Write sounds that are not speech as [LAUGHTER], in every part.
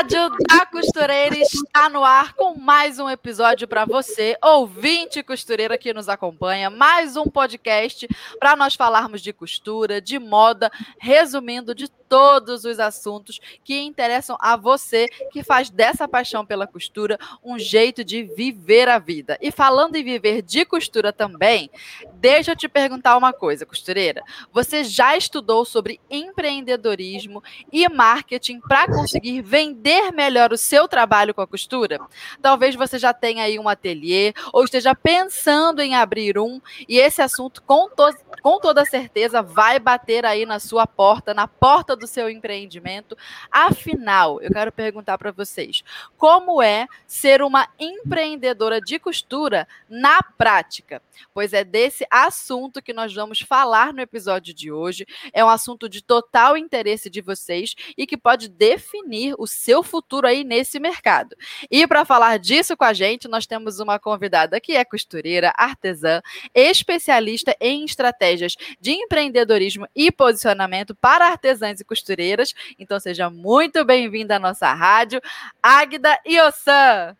Rádio da Costureira está no ar com mais um episódio para você, ouvinte costureira que nos acompanha, mais um podcast para nós falarmos de costura, de moda, resumindo de todos os assuntos que interessam a você que faz dessa paixão pela costura um jeito de viver a vida. E falando em viver de costura também, deixa eu te perguntar uma coisa, costureira. Você já estudou sobre empreendedorismo e marketing para conseguir vender melhor o seu trabalho com a costura? Talvez você já tenha aí um ateliê ou esteja pensando em abrir um e esse assunto com, to com toda certeza vai bater aí na sua porta, na porta do seu empreendimento. Afinal, eu quero perguntar para vocês: como é ser uma empreendedora de costura na prática? Pois é desse assunto que nós vamos falar no episódio de hoje. É um assunto de total interesse de vocês e que pode definir o seu futuro aí nesse mercado. E para falar disso com a gente, nós temos uma convidada que é costureira, artesã, especialista em estratégias de empreendedorismo e posicionamento para artesãs e costureiras. Então seja muito bem-vinda à nossa rádio, Águida Iosan.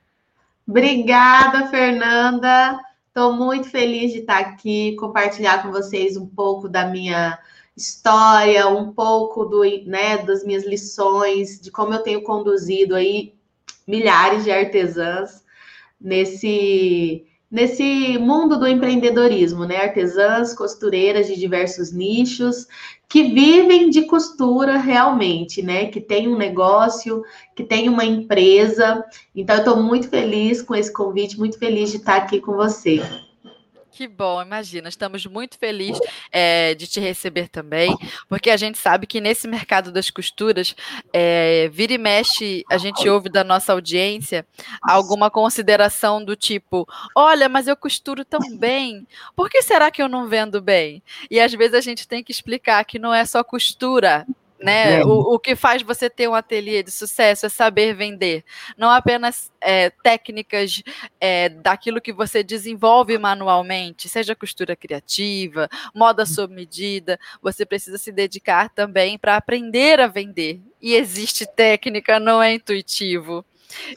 Obrigada, Fernanda. Estou muito feliz de estar aqui, compartilhar com vocês um pouco da minha história, um pouco do, né, das minhas lições, de como eu tenho conduzido aí milhares de artesãs nesse nesse mundo do empreendedorismo, né? Artesãs, costureiras de diversos nichos que vivem de costura realmente, né? Que tem um negócio, que tem uma empresa. Então, eu estou muito feliz com esse convite, muito feliz de estar aqui com você. Que bom, imagina. Estamos muito felizes é, de te receber também, porque a gente sabe que nesse mercado das costuras, é, vira e mexe, a gente ouve da nossa audiência alguma consideração do tipo: olha, mas eu costuro tão bem, por que será que eu não vendo bem? E às vezes a gente tem que explicar que não é só costura, né? É. O, o que faz você ter um ateliê de sucesso é saber vender, não apenas é, técnicas é, daquilo que você desenvolve manualmente, seja costura criativa, moda sob medida, você precisa se dedicar também para aprender a vender. E existe técnica, não é intuitivo.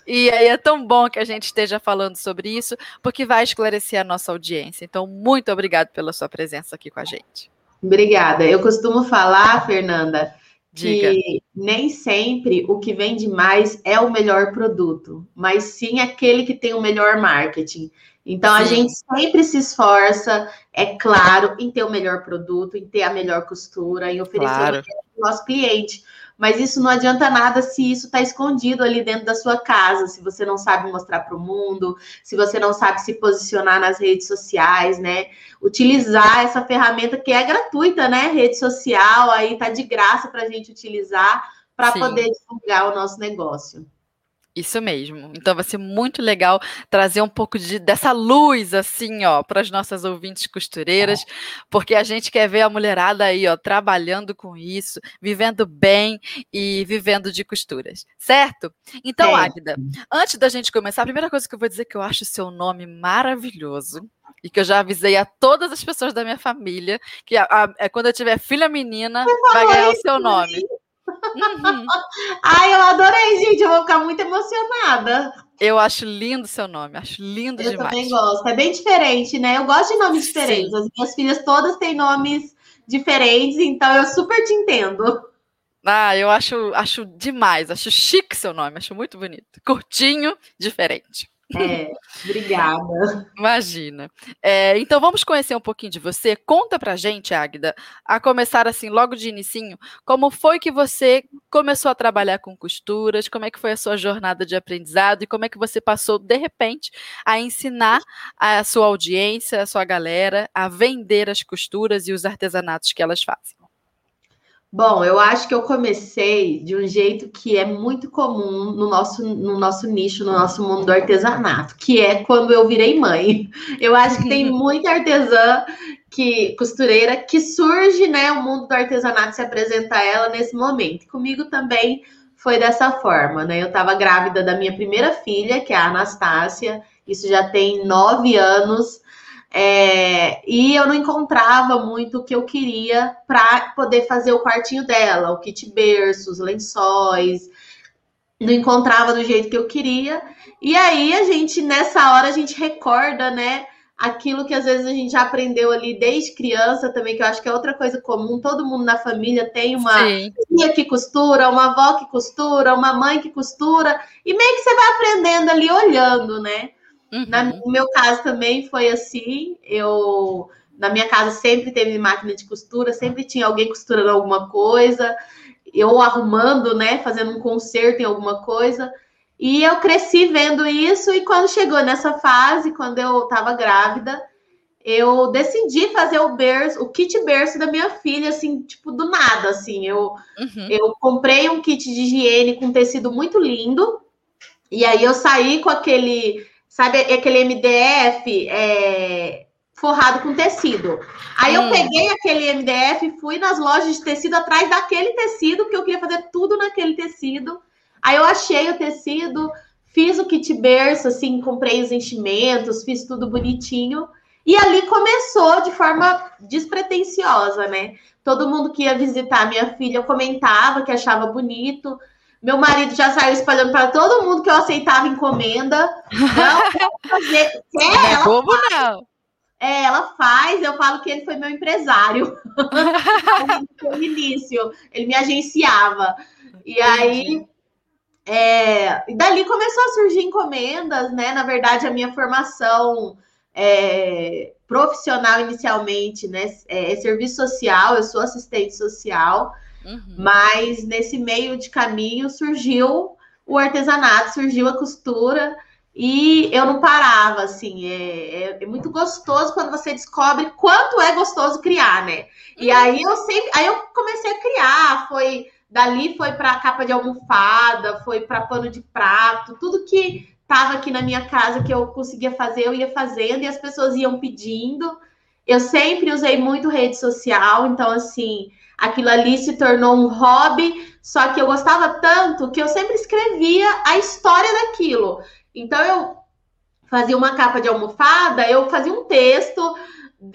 E aí é tão bom que a gente esteja falando sobre isso, porque vai esclarecer a nossa audiência. Então, muito obrigado pela sua presença aqui com a gente. Obrigada. Eu costumo falar, Fernanda, Diga. que nem sempre o que vende mais é o melhor produto, mas sim aquele que tem o melhor marketing. Então a gente sempre se esforça, é claro, em ter o melhor produto, em ter a melhor costura, em oferecer claro. o nosso cliente. Mas isso não adianta nada se isso está escondido ali dentro da sua casa, se você não sabe mostrar para o mundo, se você não sabe se posicionar nas redes sociais, né? Utilizar essa ferramenta que é gratuita, né? Rede social, aí tá de graça para a gente utilizar para poder divulgar o nosso negócio. Isso mesmo. Então vai ser muito legal trazer um pouco de, dessa luz assim, ó, para as nossas ouvintes costureiras, porque a gente quer ver a mulherada aí, ó, trabalhando com isso, vivendo bem e vivendo de costuras, certo? Então, é. Águida, antes da gente começar, a primeira coisa que eu vou dizer é que eu acho o seu nome maravilhoso e que eu já avisei a todas as pessoas da minha família que a, a, é quando eu tiver filha menina, vai ganhar o seu nome. Uhum. [LAUGHS] Ai, eu adorei, gente. Eu vou ficar muito emocionada. Eu acho lindo seu nome, acho lindo eu demais. Eu também gosto. É bem diferente, né? Eu gosto de nomes diferentes. Sim. As minhas filhas todas têm nomes diferentes, então eu super te entendo. Ah, eu acho, acho demais, acho chique seu nome, acho muito bonito. Curtinho, diferente. É, [LAUGHS] obrigada. Imagina. É, então vamos conhecer um pouquinho de você. Conta pra gente, Águida, a começar assim, logo de inicinho, como foi que você começou a trabalhar com costuras, como é que foi a sua jornada de aprendizado e como é que você passou, de repente, a ensinar a sua audiência, a sua galera, a vender as costuras e os artesanatos que elas fazem. Bom, eu acho que eu comecei de um jeito que é muito comum no nosso, no nosso nicho, no nosso mundo do artesanato, que é quando eu virei mãe. Eu acho que tem [LAUGHS] muita artesã que costureira que surge, né, o mundo do artesanato se apresenta a ela nesse momento. Comigo também foi dessa forma, né? Eu estava grávida da minha primeira filha, que é a Anastácia. Isso já tem nove anos. É, e eu não encontrava muito o que eu queria para poder fazer o quartinho dela, o kit berço, os lençóis. Não encontrava do jeito que eu queria. E aí a gente, nessa hora, a gente recorda, né? Aquilo que às vezes a gente já aprendeu ali desde criança também, que eu acho que é outra coisa comum. Todo mundo na família tem uma tia que costura, uma avó que costura, uma mãe que costura, e meio que você vai aprendendo ali olhando, né? Uhum. Na, no meu caso também foi assim. Eu na minha casa sempre teve máquina de costura, sempre tinha alguém costurando alguma coisa, eu arrumando, né, fazendo um conserto em alguma coisa. E eu cresci vendo isso e quando chegou nessa fase, quando eu estava grávida, eu decidi fazer o berço, o kit berço da minha filha, assim, tipo, do nada, assim. Eu, uhum. eu comprei um kit de higiene com tecido muito lindo, e aí eu saí com aquele sabe, aquele MDF é, forrado com tecido. Aí hum. eu peguei aquele MDF e fui nas lojas de tecido atrás daquele tecido, que eu queria fazer tudo naquele tecido. Aí eu achei o tecido, fiz o kit berço, assim, comprei os enchimentos, fiz tudo bonitinho. E ali começou de forma despretensiosa, né? Todo mundo que ia visitar minha filha comentava que achava bonito. Meu marido já saiu espalhando para todo mundo que eu aceitava encomenda. Não, [LAUGHS] fazer. É, não é bobo, faz. não. É, ela faz, eu falo que ele foi meu empresário. [LAUGHS] no início, ele me agenciava. E aí, é, e dali começou a surgir encomendas, né? Na verdade, a minha formação é, profissional inicialmente, né? É, é serviço social, eu sou assistente social. Uhum. Mas nesse meio de caminho surgiu o artesanato, surgiu a costura e eu não parava, assim, é, é, é, muito gostoso quando você descobre quanto é gostoso criar, né? E uhum. aí eu sempre, aí eu comecei a criar, foi dali foi para capa de almofada, foi para pano de prato, tudo que estava aqui na minha casa que eu conseguia fazer, eu ia fazendo e as pessoas iam pedindo. Eu sempre usei muito rede social, então assim, aquilo ali se tornou um hobby, só que eu gostava tanto que eu sempre escrevia a história daquilo. Então eu fazia uma capa de almofada, eu fazia um texto,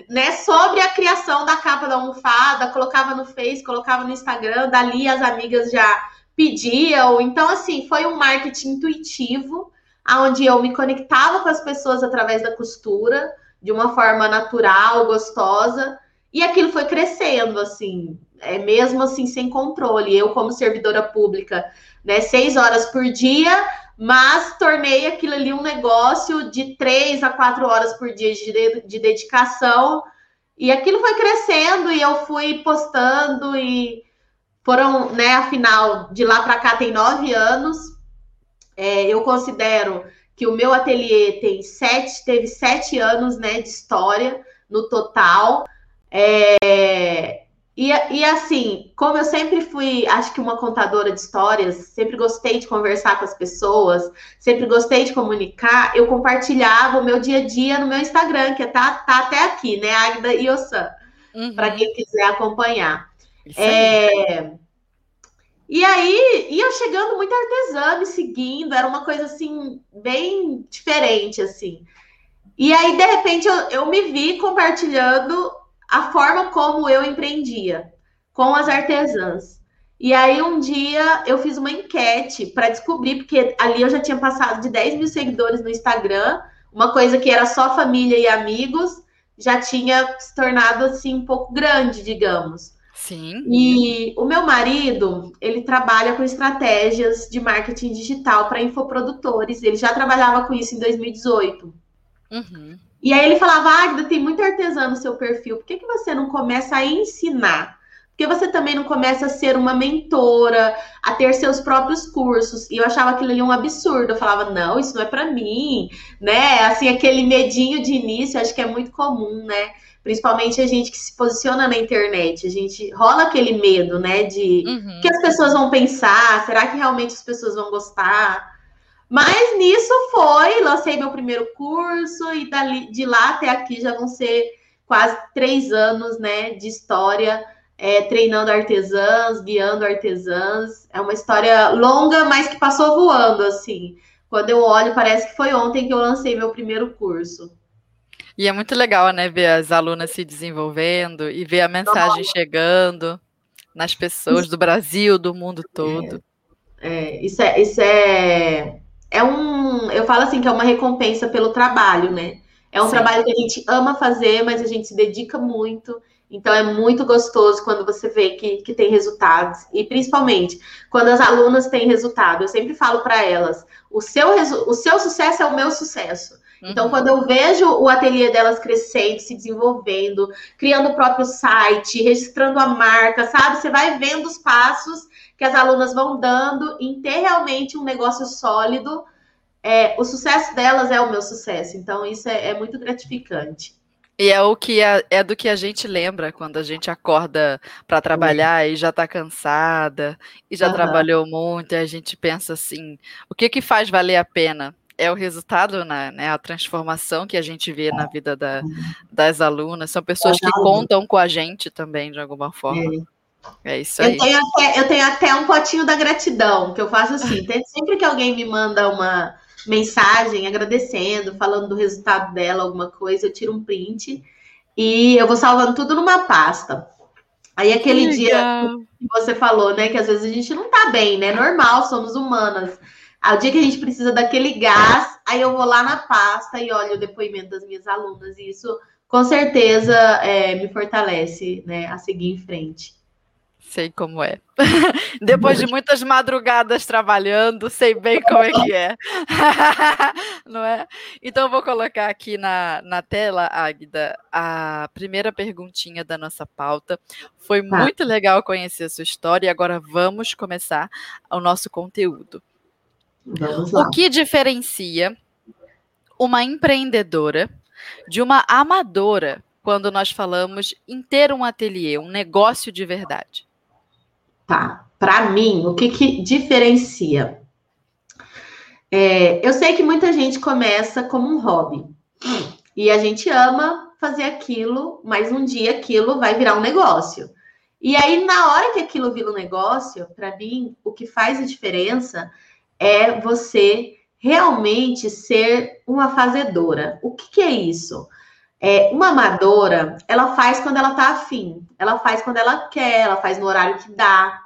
né, sobre a criação da capa da almofada, colocava no Face, colocava no Instagram, dali as amigas já pediam. Então assim, foi um marketing intuitivo, aonde eu me conectava com as pessoas através da costura, de uma forma natural, gostosa, e aquilo foi crescendo, assim, é mesmo assim sem controle. Eu, como servidora pública, né, seis horas por dia, mas tornei aquilo ali um negócio de três a quatro horas por dia de, de dedicação. E aquilo foi crescendo e eu fui postando e foram, né, afinal, de lá para cá tem nove anos. É, eu considero que o meu ateliê tem sete, teve sete anos, né, de história no total. É, e, e assim, como eu sempre fui, acho que uma contadora de histórias, sempre gostei de conversar com as pessoas, sempre gostei de comunicar, eu compartilhava o meu dia a dia no meu Instagram, que tá, tá até aqui, né? Agda Iosan, uhum. para quem quiser acompanhar. É, e aí ia chegando muito artesã me seguindo, era uma coisa assim, bem diferente, assim. E aí, de repente, eu, eu me vi compartilhando a forma como eu empreendia com as artesãs. E aí um dia eu fiz uma enquete para descobrir, porque ali eu já tinha passado de 10 mil seguidores no Instagram, uma coisa que era só família e amigos, já tinha se tornado assim um pouco grande, digamos. Sim. E o meu marido, ele trabalha com estratégias de marketing digital para infoprodutores. Ele já trabalhava com isso em 2018. Uhum. E aí ele falava, Agda, tem muito artesã no seu perfil, por que, que você não começa a ensinar? Porque você também não começa a ser uma mentora, a ter seus próprios cursos. E eu achava aquilo ali um absurdo. Eu falava, não, isso não é para mim, né? Assim, aquele medinho de início, acho que é muito comum, né? Principalmente a gente que se posiciona na internet, a gente rola aquele medo, né? De uhum. que as pessoas vão pensar, será que realmente as pessoas vão gostar? Mas nisso foi, lancei meu primeiro curso e dali, de lá até aqui já vão ser quase três anos, né, de história, é, treinando artesãs, guiando artesãs. É uma história longa, mas que passou voando, assim. Quando eu olho, parece que foi ontem que eu lancei meu primeiro curso. E é muito legal, né, ver as alunas se desenvolvendo e ver a mensagem Nossa. chegando nas pessoas do Brasil, do mundo todo. É, é, isso é, isso é é um, eu falo assim que é uma recompensa pelo trabalho, né? É um Sim. trabalho que a gente ama fazer, mas a gente se dedica muito. Então é muito gostoso quando você vê que, que tem resultados. E principalmente quando as alunas têm resultado. Eu sempre falo para elas: o seu, o seu sucesso é o meu sucesso. Então, uhum. quando eu vejo o ateliê delas crescendo, se desenvolvendo, criando o próprio site, registrando a marca, sabe? Você vai vendo os passos que as alunas vão dando em ter realmente um negócio sólido. É, o sucesso delas é o meu sucesso, então isso é, é muito gratificante. E é o que é, é, do que a gente lembra quando a gente acorda para trabalhar uhum. e já está cansada e já uhum. trabalhou muito, e a gente pensa assim: o que que faz valer a pena? É o resultado, né, né a transformação que a gente vê na vida da, uhum. das alunas. São pessoas que contam com a gente também, de alguma forma. É. É isso aí. Eu tenho, até, eu tenho até um potinho da gratidão, que eu faço assim. sempre que alguém me manda uma mensagem agradecendo, falando do resultado dela, alguma coisa, eu tiro um print e eu vou salvando tudo numa pasta. Aí aquele Legal. dia que você falou, né, que às vezes a gente não tá bem, né? Normal, somos humanas. Ao dia que a gente precisa daquele gás, aí eu vou lá na pasta e olho o depoimento das minhas alunas, e isso com certeza é, me fortalece, né, a seguir em frente. Sei como é. [LAUGHS] Depois de muitas madrugadas trabalhando, sei bem como é que é. [LAUGHS] Não é? Então, vou colocar aqui na, na tela, Águida, a primeira perguntinha da nossa pauta. Foi tá. muito legal conhecer a sua história e agora vamos começar o nosso conteúdo. O que diferencia uma empreendedora de uma amadora quando nós falamos em ter um ateliê, um negócio de verdade? Tá. Para mim, o que, que diferencia? É, eu sei que muita gente começa como um hobby. E a gente ama fazer aquilo, mas um dia aquilo vai virar um negócio. E aí, na hora que aquilo vira um negócio, para mim, o que faz a diferença é você realmente ser uma fazedora. O que, que é isso? É, uma amadora, ela faz quando ela tá afim, ela faz quando ela quer, ela faz no horário que dá.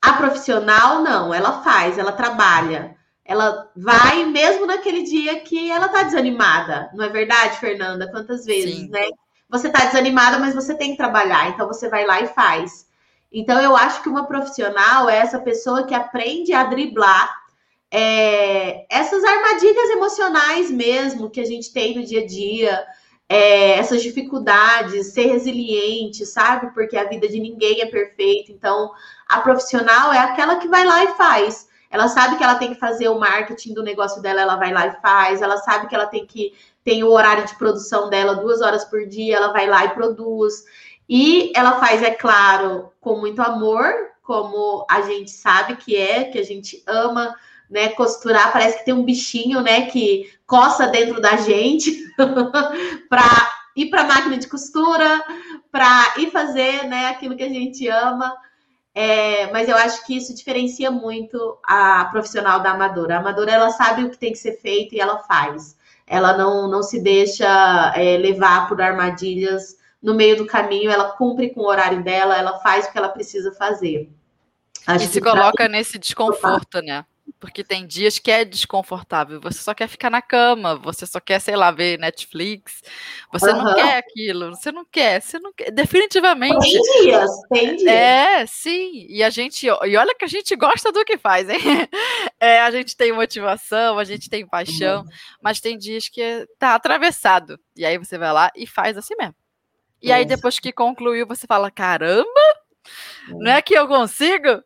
A profissional, não, ela faz, ela trabalha. Ela vai mesmo naquele dia que ela tá desanimada. Não é verdade, Fernanda? Quantas vezes, Sim. né? Você tá desanimada, mas você tem que trabalhar, então você vai lá e faz. Então, eu acho que uma profissional é essa pessoa que aprende a driblar é, essas armadilhas emocionais mesmo que a gente tem no dia a dia, é, essas dificuldades, ser resiliente, sabe? Porque a vida de ninguém é perfeita. Então, a profissional é aquela que vai lá e faz. Ela sabe que ela tem que fazer o marketing do negócio dela, ela vai lá e faz. Ela sabe que ela tem que tem o horário de produção dela duas horas por dia, ela vai lá e produz. E ela faz, é claro, com muito amor, como a gente sabe que é, que a gente ama né, costurar, parece que tem um bichinho, né, que coça dentro da gente [LAUGHS] para ir para a máquina de costura, para ir fazer, né, aquilo que a gente ama. É, mas eu acho que isso diferencia muito a profissional da amadora. A amadora ela sabe o que tem que ser feito e ela faz. Ela não, não se deixa é, levar por armadilhas no meio do caminho. Ela cumpre com o horário dela, ela faz o que ela precisa fazer. Acho e se coloca nesse desconforto, né? Porque tem dias que é desconfortável, você só quer ficar na cama, você só quer, sei lá, ver Netflix, você uhum. não quer aquilo, você não quer, você não quer, definitivamente. Tem dias, tem dias. É, sim, e a gente, e olha que a gente gosta do que faz, hein? [LAUGHS] É, a gente tem motivação, a gente tem paixão, uhum. mas tem dias que tá atravessado, e aí você vai lá e faz assim mesmo. E aí depois que concluiu, você fala, caramba, Não é que eu consigo?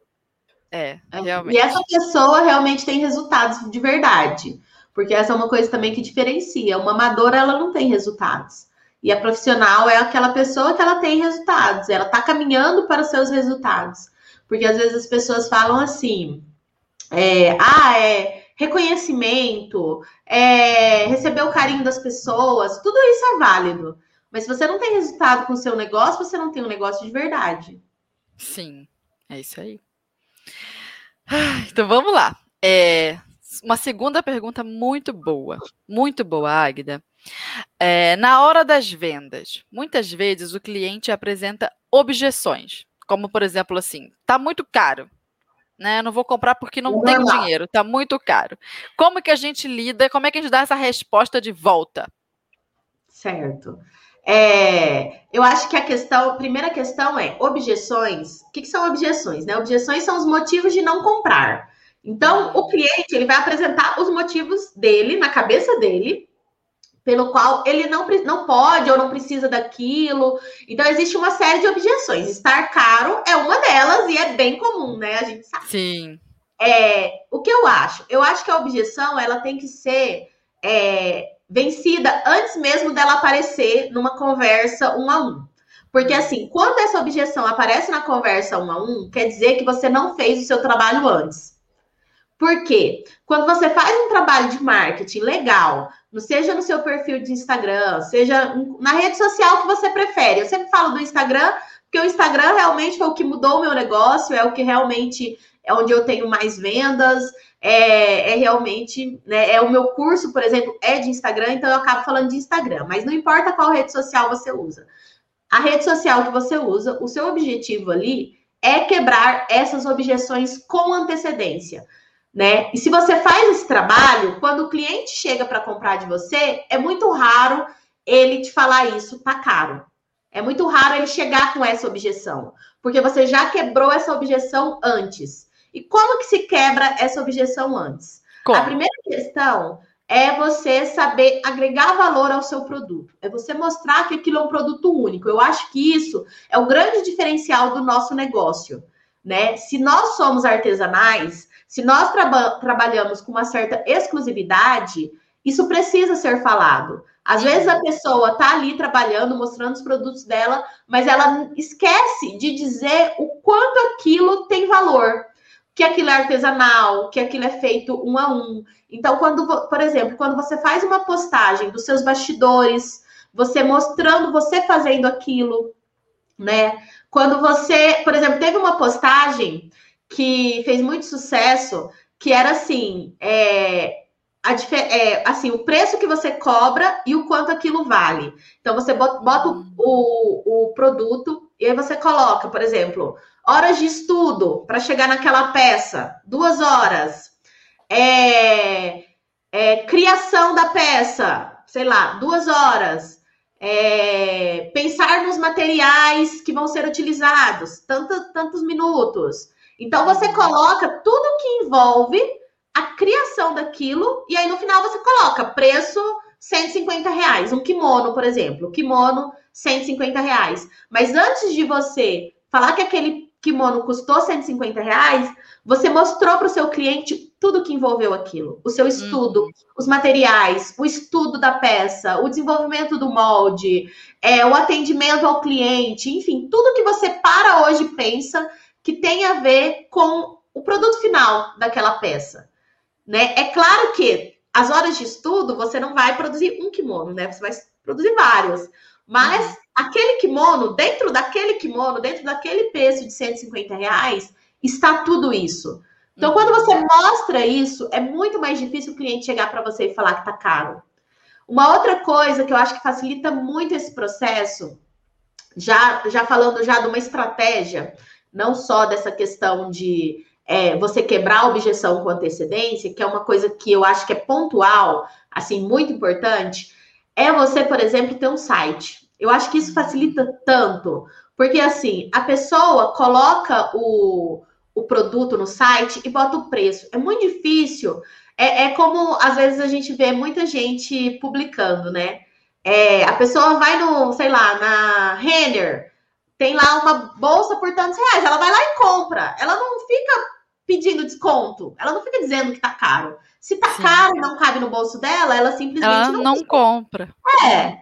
É, é, realmente. E essa pessoa realmente tem resultados de verdade. Porque essa é uma coisa também que diferencia. Uma amadora, ela não tem resultados. E a profissional é aquela pessoa que ela tem resultados. Ela está caminhando para os seus resultados. Porque às vezes as pessoas falam assim: é, ah, é reconhecimento, é, receber o carinho das pessoas, tudo isso é válido. Mas se você não tem resultado com o seu negócio, você não tem um negócio de verdade. Sim, é isso aí. Então vamos lá. É, uma segunda pergunta muito boa, muito boa, Águida. É, na hora das vendas, muitas vezes o cliente apresenta objeções, como por exemplo assim, tá muito caro né? Não vou comprar porque não, não tenho dinheiro, tá muito caro. Como que a gente lida? Como é que a gente dá essa resposta de volta? Certo. É, eu acho que a questão, a primeira questão é objeções. O que, que, são objeções? Né? Objeções são os motivos de não comprar. Então, o cliente ele vai apresentar os motivos dele na cabeça dele pelo qual ele não, não pode ou não precisa daquilo. Então, existe uma série de objeções. Estar caro é uma delas e é bem comum, né? A gente sabe. Sim. É, o que eu acho? Eu acho que a objeção ela tem que ser é, vencida antes mesmo dela aparecer numa conversa um a um. Porque, assim, quando essa objeção aparece na conversa um a um, quer dizer que você não fez o seu trabalho antes. Por quê? Quando você faz um trabalho de marketing legal, seja no seu perfil de Instagram, seja na rede social que você prefere. Eu sempre falo do Instagram, porque o Instagram realmente foi o que mudou o meu negócio, é o que realmente é onde eu tenho mais vendas, é, é realmente, né, é o meu curso, por exemplo, é de Instagram, então eu acabo falando de Instagram, mas não importa qual rede social você usa. A rede social que você usa, o seu objetivo ali é quebrar essas objeções com antecedência né? E se você faz esse trabalho, quando o cliente chega para comprar de você, é muito raro ele te falar isso, tá caro. É muito raro ele chegar com essa objeção, porque você já quebrou essa objeção antes. E como que se quebra essa objeção antes? Como? A primeira questão é você saber agregar valor ao seu produto. É você mostrar que aquilo é um produto único. Eu acho que isso é o grande diferencial do nosso negócio, né? Se nós somos artesanais, se nós traba trabalhamos com uma certa exclusividade, isso precisa ser falado. Às vezes a pessoa está ali trabalhando, mostrando os produtos dela, mas ela esquece de dizer o quanto aquilo tem valor. Que aquilo é artesanal, que aquilo é feito um a um. Então, quando, por exemplo, quando você faz uma postagem dos seus bastidores, você mostrando você fazendo aquilo, né? Quando você, por exemplo, teve uma postagem que fez muito sucesso, que era assim, é, a, é, assim, o preço que você cobra e o quanto aquilo vale. Então você bota, bota o, o produto e aí você coloca, por exemplo, horas de estudo para chegar naquela peça, duas horas. É, é, criação da peça, sei lá, duas horas. É, pensar nos materiais que vão ser utilizados, tanto, tantos minutos. Então você coloca tudo que envolve a criação daquilo, e aí no final você coloca preço 150 reais. Um kimono, por exemplo. Kimono, 150 reais. Mas antes de você falar que aquele kimono custou 150 reais, você mostrou para o seu cliente tudo que envolveu aquilo. O seu estudo, hum. os materiais, o estudo da peça, o desenvolvimento do molde, é, o atendimento ao cliente, enfim, tudo que você para hoje pensa que tem a ver com o produto final daquela peça. Né? É claro que as horas de estudo você não vai produzir um kimono, né? Você vai produzir vários. Mas uhum. aquele kimono, dentro daquele kimono, dentro daquele preço de 150 reais, está tudo isso. Então, uhum. quando você mostra isso, é muito mais difícil o cliente chegar para você e falar que está caro. Uma outra coisa que eu acho que facilita muito esse processo, já, já falando já de uma estratégia, não só dessa questão de é, você quebrar a objeção com antecedência, que é uma coisa que eu acho que é pontual, assim, muito importante, é você, por exemplo, ter um site. Eu acho que isso facilita tanto, porque assim, a pessoa coloca o, o produto no site e bota o preço. É muito difícil. É, é como às vezes a gente vê muita gente publicando, né? É, a pessoa vai no, sei lá, na Renner, tem lá uma bolsa por tantos reais. Ela vai lá e compra. Ela não fica pedindo desconto. Ela não fica dizendo que tá caro. Se tá Sim. caro e não cabe no bolso dela, ela simplesmente ela não, não compra. É.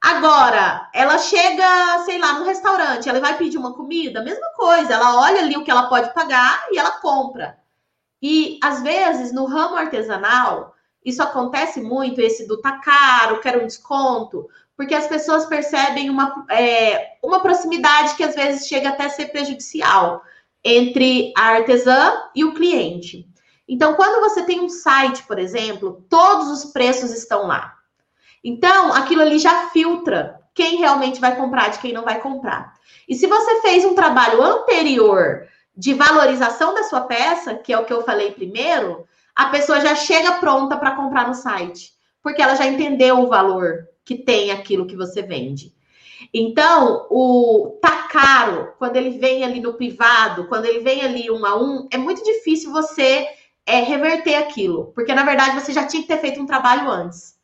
Agora, ela chega, sei lá, no restaurante, ela vai pedir uma comida, mesma coisa. Ela olha ali o que ela pode pagar e ela compra. E às vezes no ramo artesanal, isso acontece muito, esse do tá caro, quero um desconto, porque as pessoas percebem uma, é, uma proximidade que às vezes chega até a ser prejudicial entre a artesã e o cliente. Então, quando você tem um site, por exemplo, todos os preços estão lá. Então, aquilo ali já filtra quem realmente vai comprar de quem não vai comprar. E se você fez um trabalho anterior de valorização da sua peça, que é o que eu falei primeiro, a pessoa já chega pronta para comprar no site, porque ela já entendeu o valor que tem aquilo que você vende. Então, o tá caro, quando ele vem ali no privado, quando ele vem ali um a um, é muito difícil você é, reverter aquilo, porque na verdade você já tinha que ter feito um trabalho antes.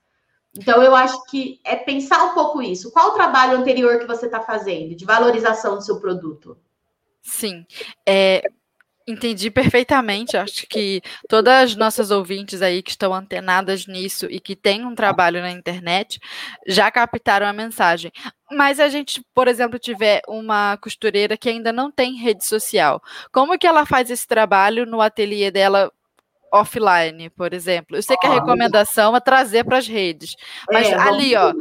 Então, eu acho que é pensar um pouco isso. Qual o trabalho anterior que você está fazendo de valorização do seu produto? Sim. É, Entendi perfeitamente. Acho que todas as nossas ouvintes aí que estão antenadas nisso e que têm um trabalho na internet já captaram a mensagem. Mas a gente, por exemplo, tiver uma costureira que ainda não tem rede social, como que ela faz esse trabalho no ateliê dela offline, por exemplo? Eu sei que a recomendação é trazer para as redes, mas é, ali, ó,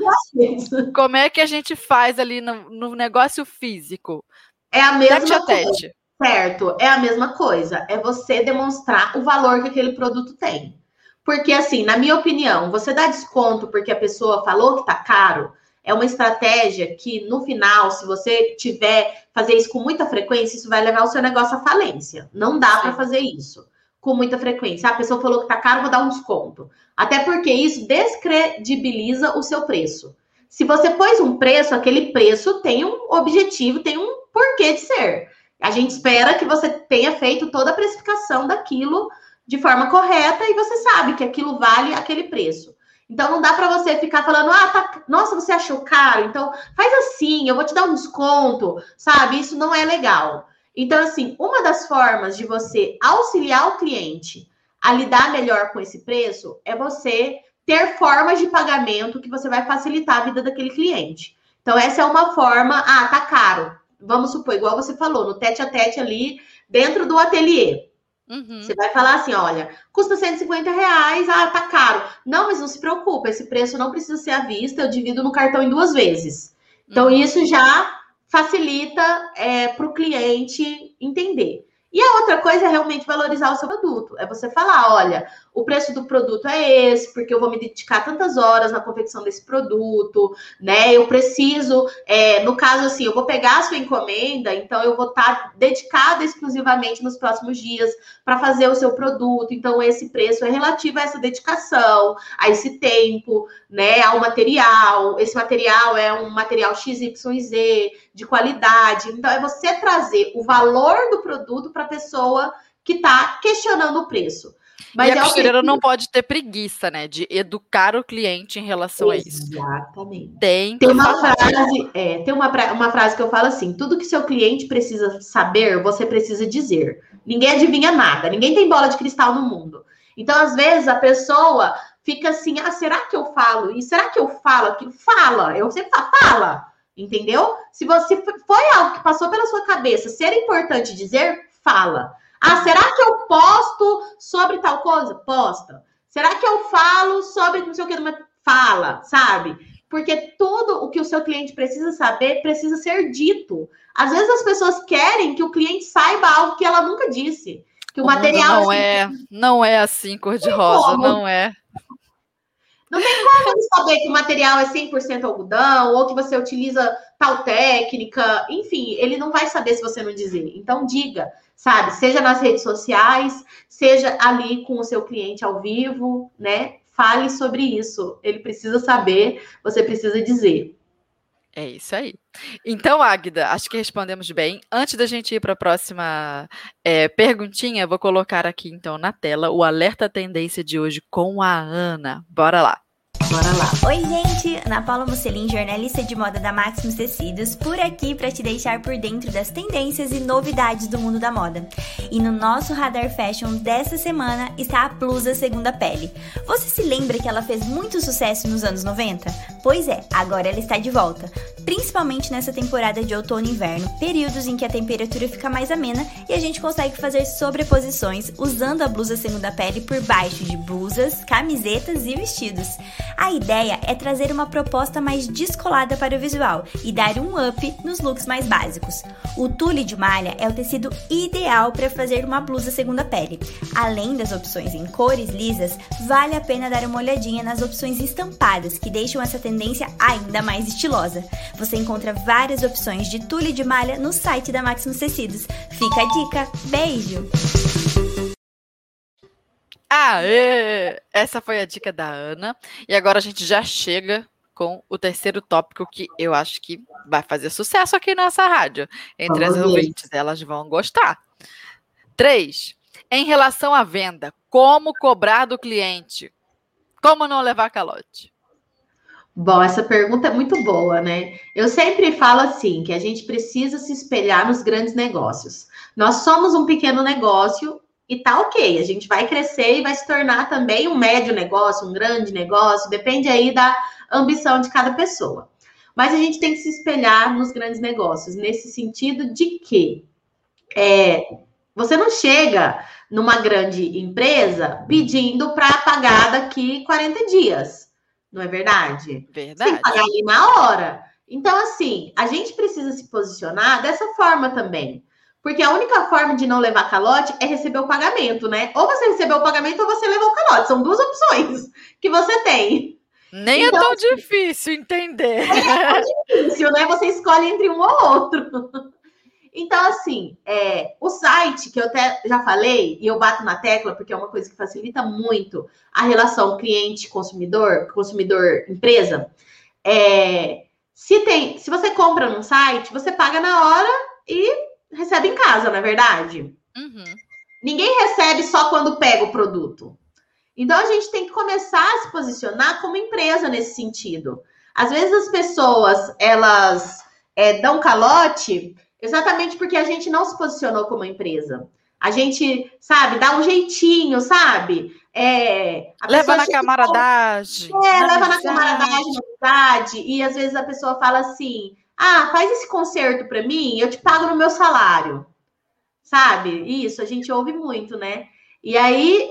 como é que a gente faz ali no, no negócio físico? É a mesma tete a tete. Certo, é a mesma coisa. É você demonstrar o valor que aquele produto tem. Porque, assim, na minha opinião, você dá desconto porque a pessoa falou que tá caro, é uma estratégia que, no final, se você tiver fazer isso com muita frequência, isso vai levar o seu negócio à falência. Não dá para fazer isso com muita frequência. A pessoa falou que tá caro, vou dar um desconto. Até porque isso descredibiliza o seu preço. Se você pôs um preço, aquele preço tem um objetivo, tem um porquê de ser. A gente espera que você tenha feito toda a precificação daquilo de forma correta e você sabe que aquilo vale aquele preço. Então não dá para você ficar falando, ah, tá, nossa, você achou caro, então faz assim, eu vou te dar um desconto, sabe? Isso não é legal. Então, assim, uma das formas de você auxiliar o cliente a lidar melhor com esse preço é você ter formas de pagamento que você vai facilitar a vida daquele cliente. Então, essa é uma forma, ah, tá caro vamos supor, igual você falou, no tete a tete ali, dentro do ateliê. Uhum. Você vai falar assim: olha, custa 150 reais, ah, tá caro. Não, mas não se preocupe, esse preço não precisa ser à vista, eu divido no cartão em duas vezes. Então, uhum. isso já facilita é, para o cliente entender. E a outra coisa é realmente valorizar o seu produto. É você falar, olha, o preço do produto é esse, porque eu vou me dedicar tantas horas na confecção desse produto, né? Eu preciso, é, no caso assim, eu vou pegar a sua encomenda, então eu vou estar tá dedicada exclusivamente nos próximos dias para fazer o seu produto. Então, esse preço é relativo a essa dedicação, a esse tempo, né? Ao material. Esse material é um material XYZ, de qualidade. Então, é você trazer o valor do produto para a pessoa que está questionando o preço. Mas e a é costureira não pode ter preguiça, né? De educar o cliente em relação Exatamente. a isso. Exatamente. Tem, tem uma frase, é, tem uma, uma frase que eu falo assim: tudo que seu cliente precisa saber, você precisa dizer. Ninguém adivinha nada, ninguém tem bola de cristal no mundo. Então, às vezes, a pessoa fica assim: ah, será que eu falo? E será que eu falo aquilo? Fala, eu sempre falo, fala. Entendeu? Se você foi algo que passou pela sua cabeça ser importante dizer, fala. Ah, será que eu posto sobre tal coisa? Posta. Será que eu falo sobre não sei o que? Fala, sabe? Porque tudo o que o seu cliente precisa saber precisa ser dito. Às vezes as pessoas querem que o cliente saiba algo que ela nunca disse. Que o, o material. Não é, não é assim, cor-de-rosa, não é. Não tem como saber que o material é 100% algodão ou que você utiliza tal técnica. Enfim, ele não vai saber se você não dizer. Então, diga sabe? Seja nas redes sociais, seja ali com o seu cliente ao vivo, né? Fale sobre isso. Ele precisa saber, você precisa dizer. É isso aí. Então, Águida, acho que respondemos bem. Antes da gente ir para a próxima é, perguntinha, vou colocar aqui então na tela o alerta tendência de hoje com a Ana. Bora lá. Bora lá. Oi, gente! Ana Paula Musselin, jornalista de moda da Maximus Tecidos, por aqui para te deixar por dentro das tendências e novidades do mundo da moda. E no nosso Radar Fashion dessa semana está a blusa segunda pele. Você se lembra que ela fez muito sucesso nos anos 90? Pois é, agora ela está de volta, principalmente nessa temporada de outono e inverno, períodos em que a temperatura fica mais amena e a gente consegue fazer sobreposições usando a blusa segunda pele por baixo de blusas, camisetas e vestidos. A ideia é trazer uma proposta mais descolada para o visual e dar um up nos looks mais básicos. O tule de malha é o tecido ideal para fazer uma blusa segunda pele. Além das opções em cores lisas, vale a pena dar uma olhadinha nas opções estampadas, que deixam essa tendência ainda mais estilosa. Você encontra várias opções de tule de malha no site da Maximus Tecidos. Fica a dica. Beijo! Aê! Essa foi a dica da Ana. E agora a gente já chega com o terceiro tópico que eu acho que vai fazer sucesso aqui nessa rádio. Entre Vamos as ouvintes, elas vão gostar. Três. Em relação à venda, como cobrar do cliente? Como não levar calote? Bom, essa pergunta é muito boa, né? Eu sempre falo assim, que a gente precisa se espelhar nos grandes negócios. Nós somos um pequeno negócio e tá ok. A gente vai crescer e vai se tornar também um médio negócio, um grande negócio, depende aí da ambição de cada pessoa. Mas a gente tem que se espelhar nos grandes negócios, nesse sentido de que é, você não chega numa grande empresa pedindo para pagar daqui 40 dias, não é verdade? Verdade. Você tem que pagar ali na hora. Então, assim, a gente precisa se posicionar dessa forma também. Porque a única forma de não levar calote é receber o pagamento, né? Ou você recebeu o pagamento ou você levou o calote. São duas opções que você tem. Nem é então, é tão difícil entender. [LAUGHS] É difícil, né? Você escolhe entre um ou outro. Então, assim, é, o site que eu até já falei, e eu bato na tecla, porque é uma coisa que facilita muito a relação cliente-consumidor, consumidor-empresa. É, se tem, se você compra num site, você paga na hora e recebe em casa, não é verdade? Uhum. Ninguém recebe só quando pega o produto. Então a gente tem que começar a se posicionar como empresa nesse sentido. Às vezes as pessoas elas é, dão calote exatamente porque a gente não se posicionou como empresa. A gente, sabe, dá um jeitinho, sabe? É, leva na camaradagem. É, leva na camaradagem, na. E às vezes a pessoa fala assim: ah, faz esse conserto para mim, eu te pago no meu salário. Sabe? Isso, a gente ouve muito, né? E aí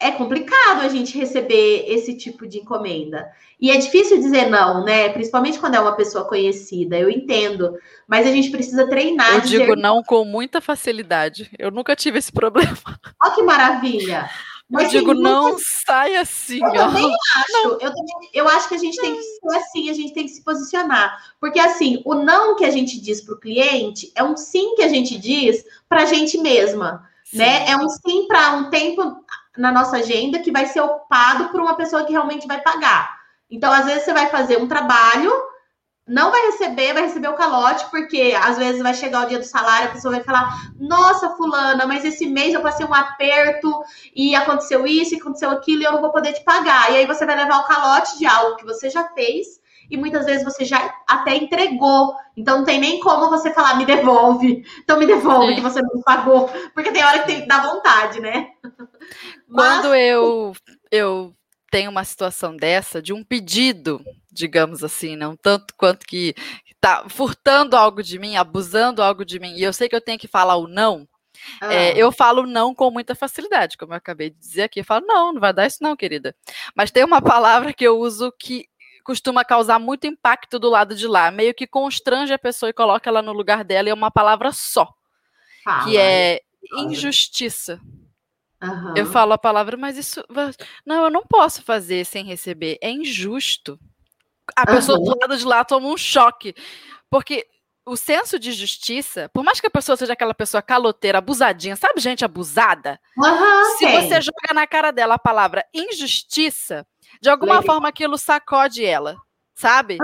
é complicado a gente receber esse tipo de encomenda. E é difícil dizer não, né? Principalmente quando é uma pessoa conhecida, eu entendo. Mas a gente precisa treinar. Eu digo não com muita facilidade. Eu nunca tive esse [LAUGHS] problema. Olha que maravilha! Mas eu digo, não sai assim. Eu ó. também acho. Eu, também, eu acho que a gente tem que ser assim, a gente tem que se posicionar. Porque, assim, o não que a gente diz para o cliente é um sim que a gente diz para a gente mesma. Né? É um sim para um tempo na nossa agenda que vai ser ocupado por uma pessoa que realmente vai pagar. Então, às vezes, você vai fazer um trabalho não vai receber, vai receber o calote, porque às vezes vai chegar o dia do salário, a pessoa vai falar: Nossa, Fulana, mas esse mês eu passei um aperto e aconteceu isso, e aconteceu aquilo, e eu não vou poder te pagar. E aí você vai levar o calote de algo que você já fez e muitas vezes você já até entregou. Então não tem nem como você falar, me devolve. Então me devolve Sim. que você não pagou. Porque tem hora que tem que dar vontade, né? Quando Mas... eu, eu tenho uma situação dessa, de um pedido, digamos assim, não tanto quanto que está furtando algo de mim, abusando algo de mim, e eu sei que eu tenho que falar o não, ah. é, eu falo não com muita facilidade, como eu acabei de dizer aqui. Eu falo, não, não vai dar isso, não, querida. Mas tem uma palavra que eu uso que costuma causar muito impacto do lado de lá, meio que constrange a pessoa e coloca ela no lugar dela, e é uma palavra só, que é injustiça. Uhum. Eu falo a palavra, mas isso. Não, eu não posso fazer sem receber. É injusto. A pessoa uhum. do lado de lá toma um choque. Porque o senso de justiça, por mais que a pessoa seja aquela pessoa caloteira, abusadinha, sabe, gente abusada? Uhum, se você joga na cara dela a palavra injustiça, de alguma Legal. forma aquilo sacode ela, sabe?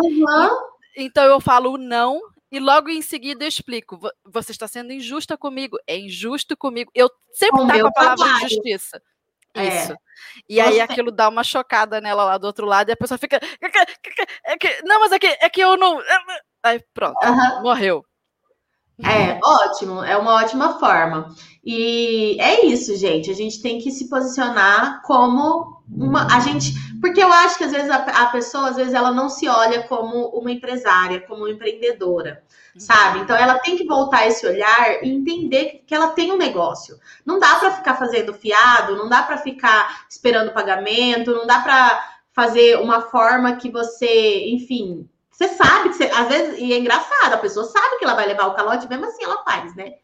Então eu falo não e logo em seguida eu explico: você está sendo injusta comigo, é injusto comigo. Eu sempre taco a palavra trabalho. injustiça. Isso. É. E aí aquilo dá uma chocada nela lá do outro lado e a pessoa fica. É que, não, mas é que, é que eu não. Aí pronto, uhum. morreu. É, ótimo, é uma ótima forma. E é isso, gente. A gente tem que se posicionar como uma. A gente. Porque eu acho que às vezes a, a pessoa, às vezes, ela não se olha como uma empresária, como uma empreendedora, sabe? Então ela tem que voltar esse olhar e entender que ela tem um negócio. Não dá para ficar fazendo fiado, não dá para ficar esperando pagamento, não dá para fazer uma forma que você, enfim, você sabe que você, às vezes, e é engraçado, a pessoa sabe que ela vai levar o calote, mesmo assim ela faz, né?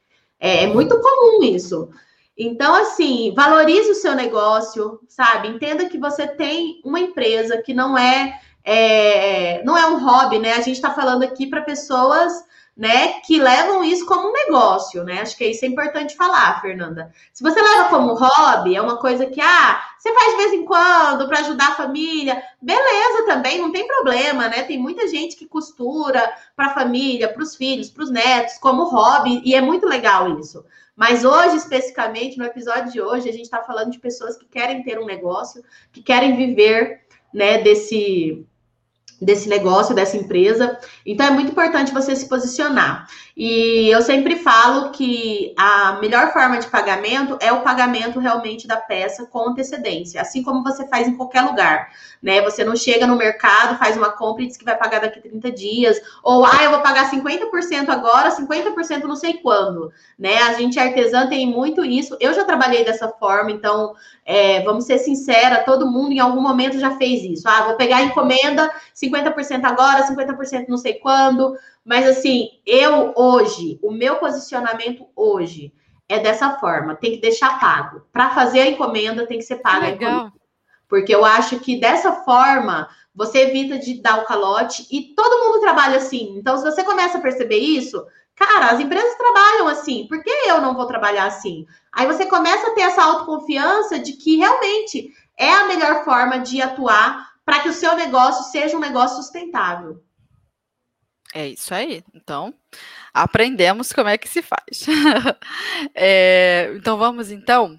É, é muito comum isso. Então, assim, valorize o seu negócio, sabe? Entenda que você tem uma empresa que não é, é não é um hobby, né? A gente está falando aqui para pessoas né, que levam isso como um negócio, né? Acho que isso é importante falar, Fernanda. Se você leva como hobby, é uma coisa que, ah, você faz de vez em quando para ajudar a família, beleza também, não tem problema, né? Tem muita gente que costura para a família, para os filhos, para os netos, como hobby, e é muito legal isso. Mas hoje, especificamente, no episódio de hoje, a gente está falando de pessoas que querem ter um negócio, que querem viver, né, desse desse negócio, dessa empresa. Então é muito importante você se posicionar. E eu sempre falo que a melhor forma de pagamento é o pagamento realmente da peça com antecedência, assim como você faz em qualquer lugar, né? Você não chega no mercado, faz uma compra e diz que vai pagar daqui 30 dias, ou ah, eu vou pagar 50% agora, 50% não sei quando, né? A gente artesã tem muito isso. Eu já trabalhei dessa forma, então é, vamos ser sincera, todo mundo em algum momento já fez isso. Ah, vou pegar a encomenda 50% agora, 50% não sei quando. Mas assim, eu hoje, o meu posicionamento hoje é dessa forma, tem que deixar pago. Para fazer a encomenda tem que ser paga. Legal. Porque eu acho que dessa forma você evita de dar o calote e todo mundo trabalha assim. Então, se você começa a perceber isso, cara, as empresas trabalham assim, por que eu não vou trabalhar assim? Aí você começa a ter essa autoconfiança de que realmente é a melhor forma de atuar para que o seu negócio seja um negócio sustentável. É isso aí. Então, aprendemos como é que se faz. [LAUGHS] é, então, vamos então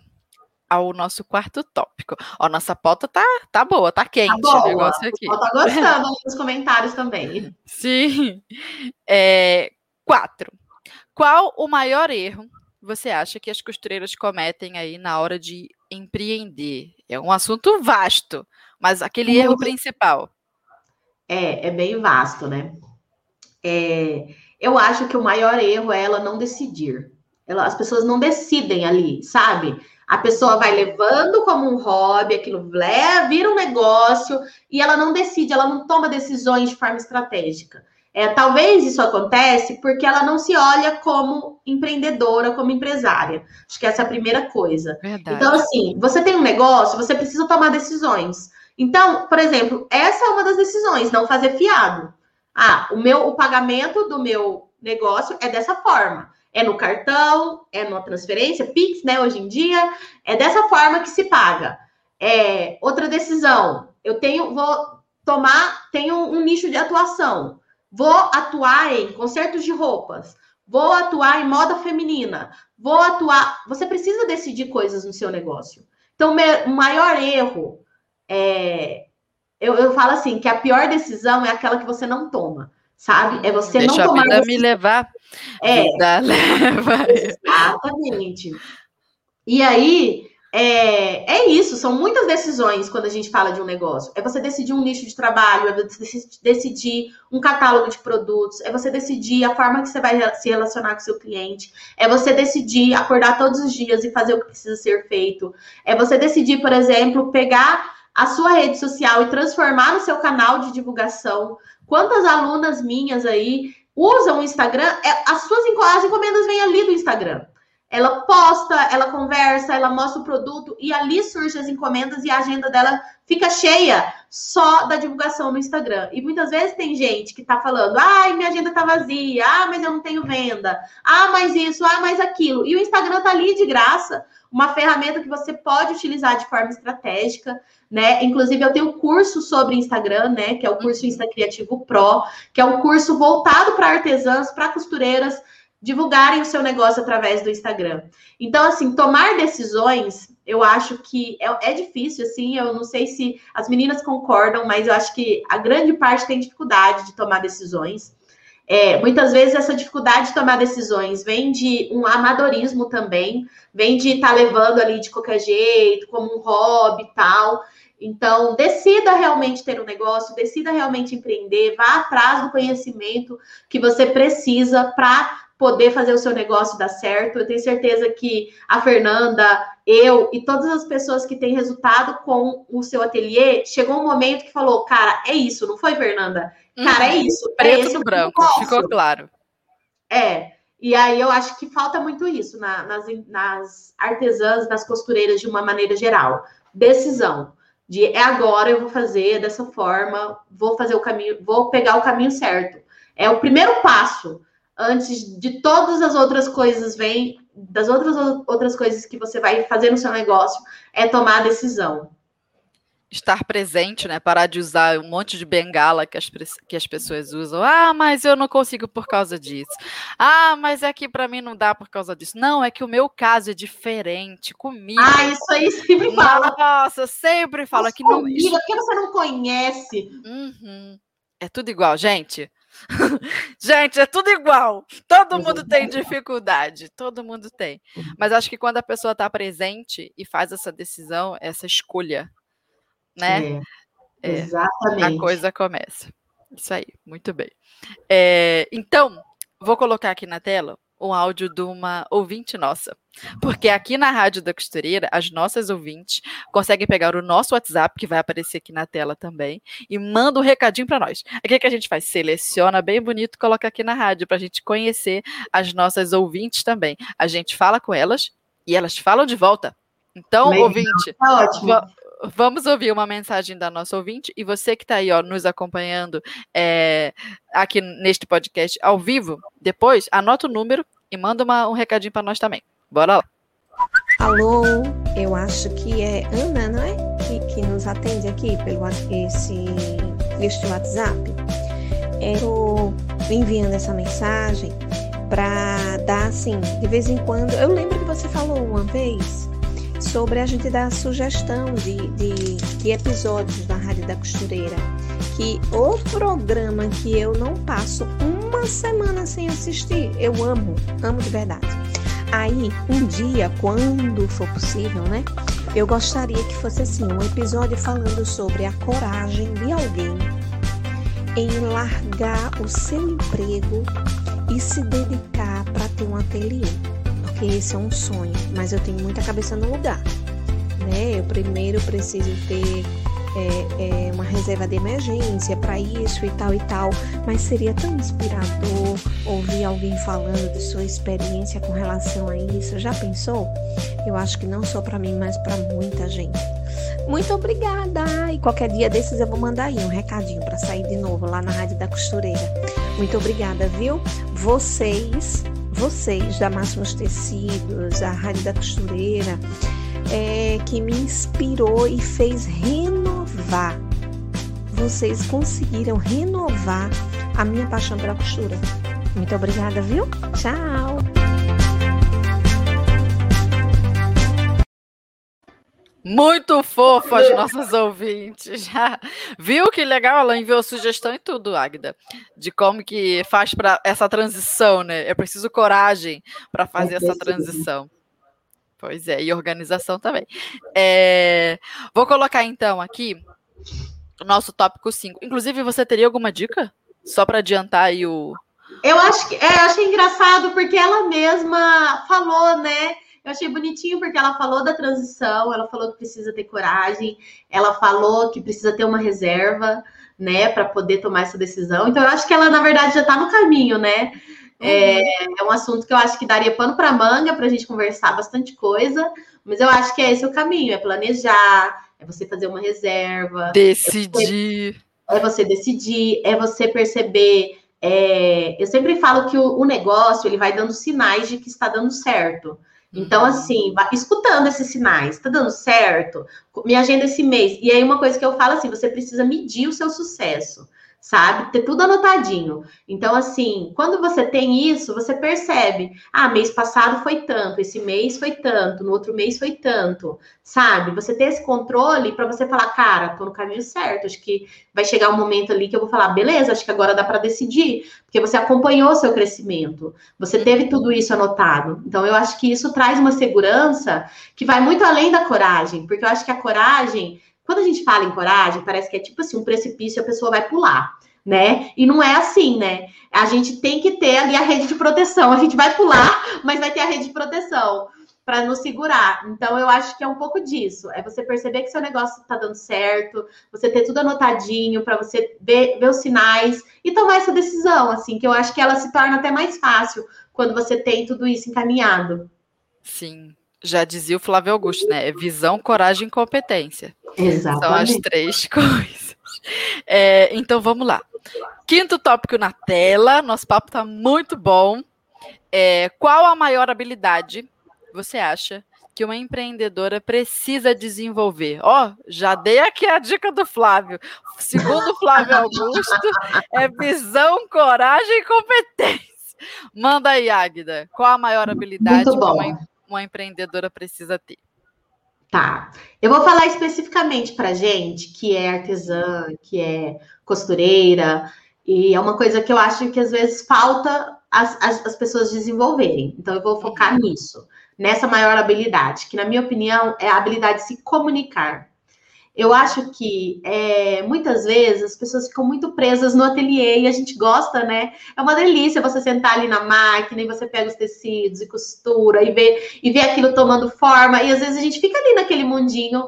ao nosso quarto tópico. Ó, nossa pauta tá, tá boa, tá quente tá boa. o negócio aqui. Tá gostando [LAUGHS] nos comentários também. Sim. É, quatro. Qual o maior erro você acha que as costureiras cometem aí na hora de empreender? É um assunto vasto, mas aquele Muito... erro principal. É, é bem vasto, né? É, eu acho que o maior erro é ela não decidir. Ela, as pessoas não decidem ali, sabe? A pessoa vai levando como um hobby, aquilo leva, vira um negócio e ela não decide, ela não toma decisões de forma estratégica. É, talvez isso acontece porque ela não se olha como empreendedora, como empresária. Acho que essa é a primeira coisa. Verdade. Então, assim, você tem um negócio, você precisa tomar decisões. Então, por exemplo, essa é uma das decisões, não fazer fiado. Ah, o meu o pagamento do meu negócio é dessa forma. É no cartão, é numa transferência, Pix, né? Hoje em dia, é dessa forma que se paga. É, outra decisão, eu tenho, vou tomar, tenho um nicho de atuação. Vou atuar em concertos de roupas. Vou atuar em moda feminina. Vou atuar. Você precisa decidir coisas no seu negócio. Então, o maior erro é, eu, eu falo assim, que a pior decisão é aquela que você não toma, sabe? É você Deixa não tomar. a vida me levar. É. Vida [LAUGHS] leva. Exatamente. E aí, é, é isso, são muitas decisões quando a gente fala de um negócio. É você decidir um nicho de trabalho, é você decidir um catálogo de produtos, é você decidir a forma que você vai se relacionar com o seu cliente, é você decidir acordar todos os dias e fazer o que precisa ser feito, é você decidir, por exemplo, pegar a sua rede social e transformar no seu canal de divulgação. Quantas alunas minhas aí usam o Instagram? É, as suas as encomendas vêm ali do Instagram. Ela posta, ela conversa, ela mostra o produto e ali surgem as encomendas e a agenda dela fica cheia só da divulgação no Instagram. E muitas vezes tem gente que tá falando: ai, minha agenda tá vazia, ah, mas eu não tenho venda, ah, mas isso, ah, mas aquilo. E o Instagram tá ali de graça, uma ferramenta que você pode utilizar de forma estratégica né? Inclusive, eu tenho um curso sobre Instagram, né? Que é o curso Insta Criativo Pro, que é um curso voltado para artesãs, para costureiras, divulgarem o seu negócio através do Instagram. Então, assim, tomar decisões, eu acho que é, é, difícil, assim, eu não sei se as meninas concordam, mas eu acho que a grande parte tem dificuldade de tomar decisões. É, muitas vezes essa dificuldade de tomar decisões vem de um amadorismo também, vem de estar tá levando ali de qualquer jeito, como um hobby e tal. Então, decida realmente ter um negócio, decida realmente empreender, vá atrás do conhecimento que você precisa para poder fazer o seu negócio dar certo. Eu tenho certeza que a Fernanda, eu e todas as pessoas que têm resultado com o seu ateliê, chegou um momento que falou, cara, é isso, não foi, Fernanda? Cara, é uhum. isso. É Preto no branco, ficou claro. É. E aí eu acho que falta muito isso na, nas, nas artesãs, nas costureiras de uma maneira geral. Decisão de é agora eu vou fazer dessa forma, vou fazer o caminho, vou pegar o caminho certo. É o primeiro passo antes de todas as outras coisas vem das outras outras coisas que você vai fazer no seu negócio é tomar a decisão estar presente, né? Parar de usar um monte de bengala que as, que as pessoas usam. Ah, mas eu não consigo por causa disso. Ah, mas é que para mim não dá por causa disso. Não, é que o meu caso é diferente comigo. Ah, isso aí sempre fala. Nossa, sempre fala que não. Comigo, porque você não conhece. Uhum. É tudo igual, gente. [LAUGHS] gente, é tudo igual. Todo mundo tem dificuldade. Todo mundo tem. Mas acho que quando a pessoa está presente e faz essa decisão, essa escolha né? É, exatamente. A coisa começa. Isso aí, muito bem. É, então, vou colocar aqui na tela um áudio de uma ouvinte nossa. Porque aqui na Rádio da Costureira, as nossas ouvintes conseguem pegar o nosso WhatsApp, que vai aparecer aqui na tela também, e manda um recadinho para nós. O que, que a gente faz? Seleciona bem bonito, coloca aqui na rádio, para a gente conhecer as nossas ouvintes também. A gente fala com elas e elas falam de volta. Então, Legal. ouvinte, tá ótimo vamos ouvir uma mensagem da nossa ouvinte e você que está aí, ó, nos acompanhando é, aqui neste podcast ao vivo, depois anota o número e manda uma, um recadinho para nós também. Bora lá. Alô, eu acho que é Ana, não é? Que, que nos atende aqui pelo esse, este WhatsApp. Eu enviando essa mensagem para dar assim, de vez em quando. Eu lembro que você falou uma vez sobre a gente dar sugestão de, de, de episódios da Rádio da Costureira. Que o programa que eu não passo uma semana sem assistir, eu amo, amo de verdade. Aí, um dia, quando for possível, né? Eu gostaria que fosse assim, um episódio falando sobre a coragem de alguém em largar o seu emprego e se dedicar para ter um ateliê porque esse é um sonho, mas eu tenho muita cabeça no lugar. Né? Eu primeiro preciso ter é, é, uma reserva de emergência para isso e tal e tal, mas seria tão inspirador ouvir alguém falando de sua experiência com relação a isso. Já pensou? Eu acho que não só para mim, mas para muita gente. Muito obrigada! E qualquer dia desses eu vou mandar aí um recadinho para sair de novo lá na Rádio da Costureira. Muito obrigada, viu? Vocês vocês da Máximos Tecidos, a Rádio da Costureira, é, que me inspirou e fez renovar. Vocês conseguiram renovar a minha paixão pela costura. Muito obrigada, viu? Tchau! Muito fofa as [LAUGHS] nossas ouvintes. Já viu que legal? Ela enviou sugestão e tudo, Agda, de como que faz para essa transição, né? É preciso coragem para fazer essa transição. Pois é, e organização também. É... Vou colocar então aqui o nosso tópico 5. Inclusive, você teria alguma dica? Só para adiantar aí o. Eu acho que é, achei engraçado porque ela mesma falou, né? Eu achei bonitinho porque ela falou da transição, ela falou que precisa ter coragem, ela falou que precisa ter uma reserva, né, para poder tomar essa decisão. Então, eu acho que ela, na verdade, já está no caminho, né? É, é, um assunto que eu acho que daria pano para manga para a gente conversar bastante coisa, mas eu acho que é esse o caminho: é planejar, é você fazer uma reserva, decidir. É você, é você decidir, é você perceber. É, eu sempre falo que o, o negócio ele vai dando sinais de que está dando certo. Então, uhum. assim, escutando esses sinais, tá dando certo? Me agenda esse mês. E aí, uma coisa que eu falo assim: você precisa medir o seu sucesso. Sabe? Ter tudo anotadinho. Então, assim, quando você tem isso, você percebe, ah, mês passado foi tanto, esse mês foi tanto, no outro mês foi tanto, sabe? Você ter esse controle para você falar, cara, tô no caminho certo, acho que vai chegar um momento ali que eu vou falar, beleza, acho que agora dá para decidir, porque você acompanhou o seu crescimento, você teve tudo isso anotado. Então, eu acho que isso traz uma segurança que vai muito além da coragem, porque eu acho que a coragem quando a gente fala em coragem, parece que é tipo assim, um precipício a pessoa vai pular, né? E não é assim, né? A gente tem que ter ali a rede de proteção. A gente vai pular, mas vai ter a rede de proteção para nos segurar. Então, eu acho que é um pouco disso. É você perceber que seu negócio está dando certo, você ter tudo anotadinho para você ver, ver os sinais e tomar essa decisão, assim, que eu acho que ela se torna até mais fácil quando você tem tudo isso encaminhado. Sim, já dizia o Flávio Augusto, né? É visão, coragem e competência. Exatamente. São as três [LAUGHS] coisas. É, então vamos lá. Quinto tópico na tela. Nosso papo está muito bom. É, qual a maior habilidade você acha que uma empreendedora precisa desenvolver? Ó, oh, já dei aqui a dica do Flávio. Segundo Flávio Augusto, é visão, coragem e competência. Manda aí, Águida. Qual a maior habilidade que uma, uma empreendedora precisa ter? Tá. Eu vou falar especificamente para gente que é artesã, que é costureira, e é uma coisa que eu acho que às vezes falta as, as, as pessoas desenvolverem. Então, eu vou focar uhum. nisso, nessa maior habilidade, que, na minha opinião, é a habilidade de se comunicar. Eu acho que é, muitas vezes as pessoas ficam muito presas no ateliê e a gente gosta, né? É uma delícia você sentar ali na máquina e você pega os tecidos e costura e vê, e vê aquilo tomando forma. E às vezes a gente fica ali naquele mundinho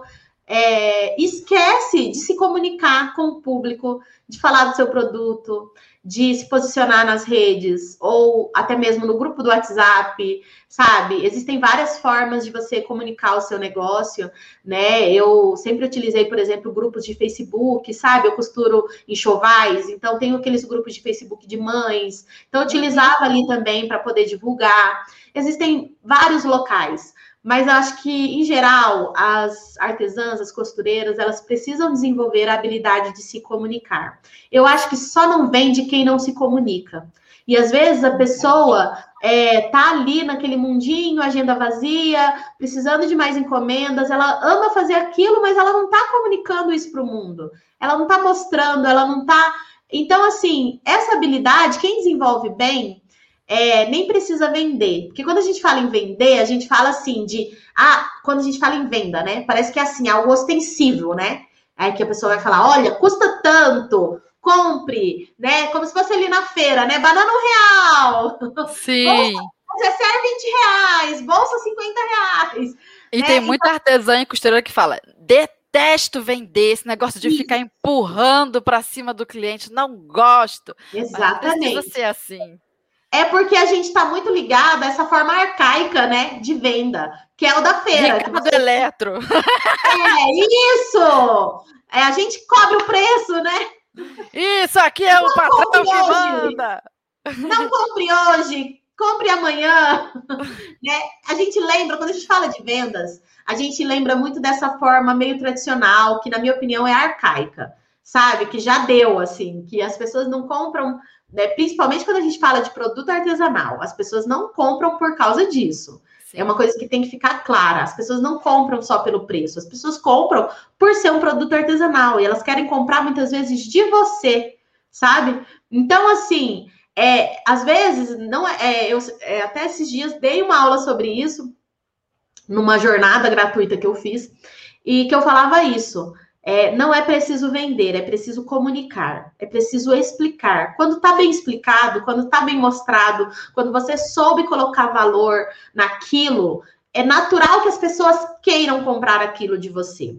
é, esquece de se comunicar com o público, de falar do seu produto, de se posicionar nas redes ou até mesmo no grupo do WhatsApp, sabe? Existem várias formas de você comunicar o seu negócio, né? Eu sempre utilizei, por exemplo, grupos de Facebook, sabe? Eu costuro enxovais, então tenho aqueles grupos de Facebook de mães. Então utilizava ali também para poder divulgar. Existem vários locais. Mas acho que, em geral, as artesãs, as costureiras, elas precisam desenvolver a habilidade de se comunicar. Eu acho que só não vende quem não se comunica. E às vezes a pessoa é, tá ali naquele mundinho, agenda vazia, precisando de mais encomendas, ela ama fazer aquilo, mas ela não tá comunicando isso para o mundo. Ela não tá mostrando, ela não tá. Então, assim, essa habilidade, quem desenvolve bem, é, nem precisa vender. Porque quando a gente fala em vender, a gente fala assim de. Ah, quando a gente fala em venda, né? Parece que é assim, algo ostensível, né? Aí que a pessoa vai falar: olha, custa tanto, compre, né? Como se fosse ali na feira, né? Banana um real. Sim. Bolsa, serve 20 reais, bolsa 50 reais. E né? tem muita então... artesã e costureira que fala: detesto vender esse negócio de ficar empurrando para cima do cliente, não gosto. Exatamente. Mas precisa ser assim. É porque a gente está muito ligado a essa forma arcaica, né, de venda, que é o da feira. Mercado você... eletro. É isso. É, a gente cobre o preço, né? Isso aqui é não o patrão que manda. Não compre hoje, compre amanhã. [LAUGHS] né? A gente lembra, quando a gente fala de vendas, a gente lembra muito dessa forma meio tradicional, que na minha opinião é arcaica, sabe? Que já deu, assim, que as pessoas não compram né? Principalmente quando a gente fala de produto artesanal, as pessoas não compram por causa disso. Sim. É uma coisa que tem que ficar clara. As pessoas não compram só pelo preço, as pessoas compram por ser um produto artesanal e elas querem comprar muitas vezes de você, sabe? Então, assim, é, às vezes, não é, é eu é, até esses dias dei uma aula sobre isso numa jornada gratuita que eu fiz e que eu falava isso. É, não é preciso vender, é preciso comunicar, é preciso explicar. Quando está bem explicado, quando está bem mostrado, quando você soube colocar valor naquilo, é natural que as pessoas queiram comprar aquilo de você.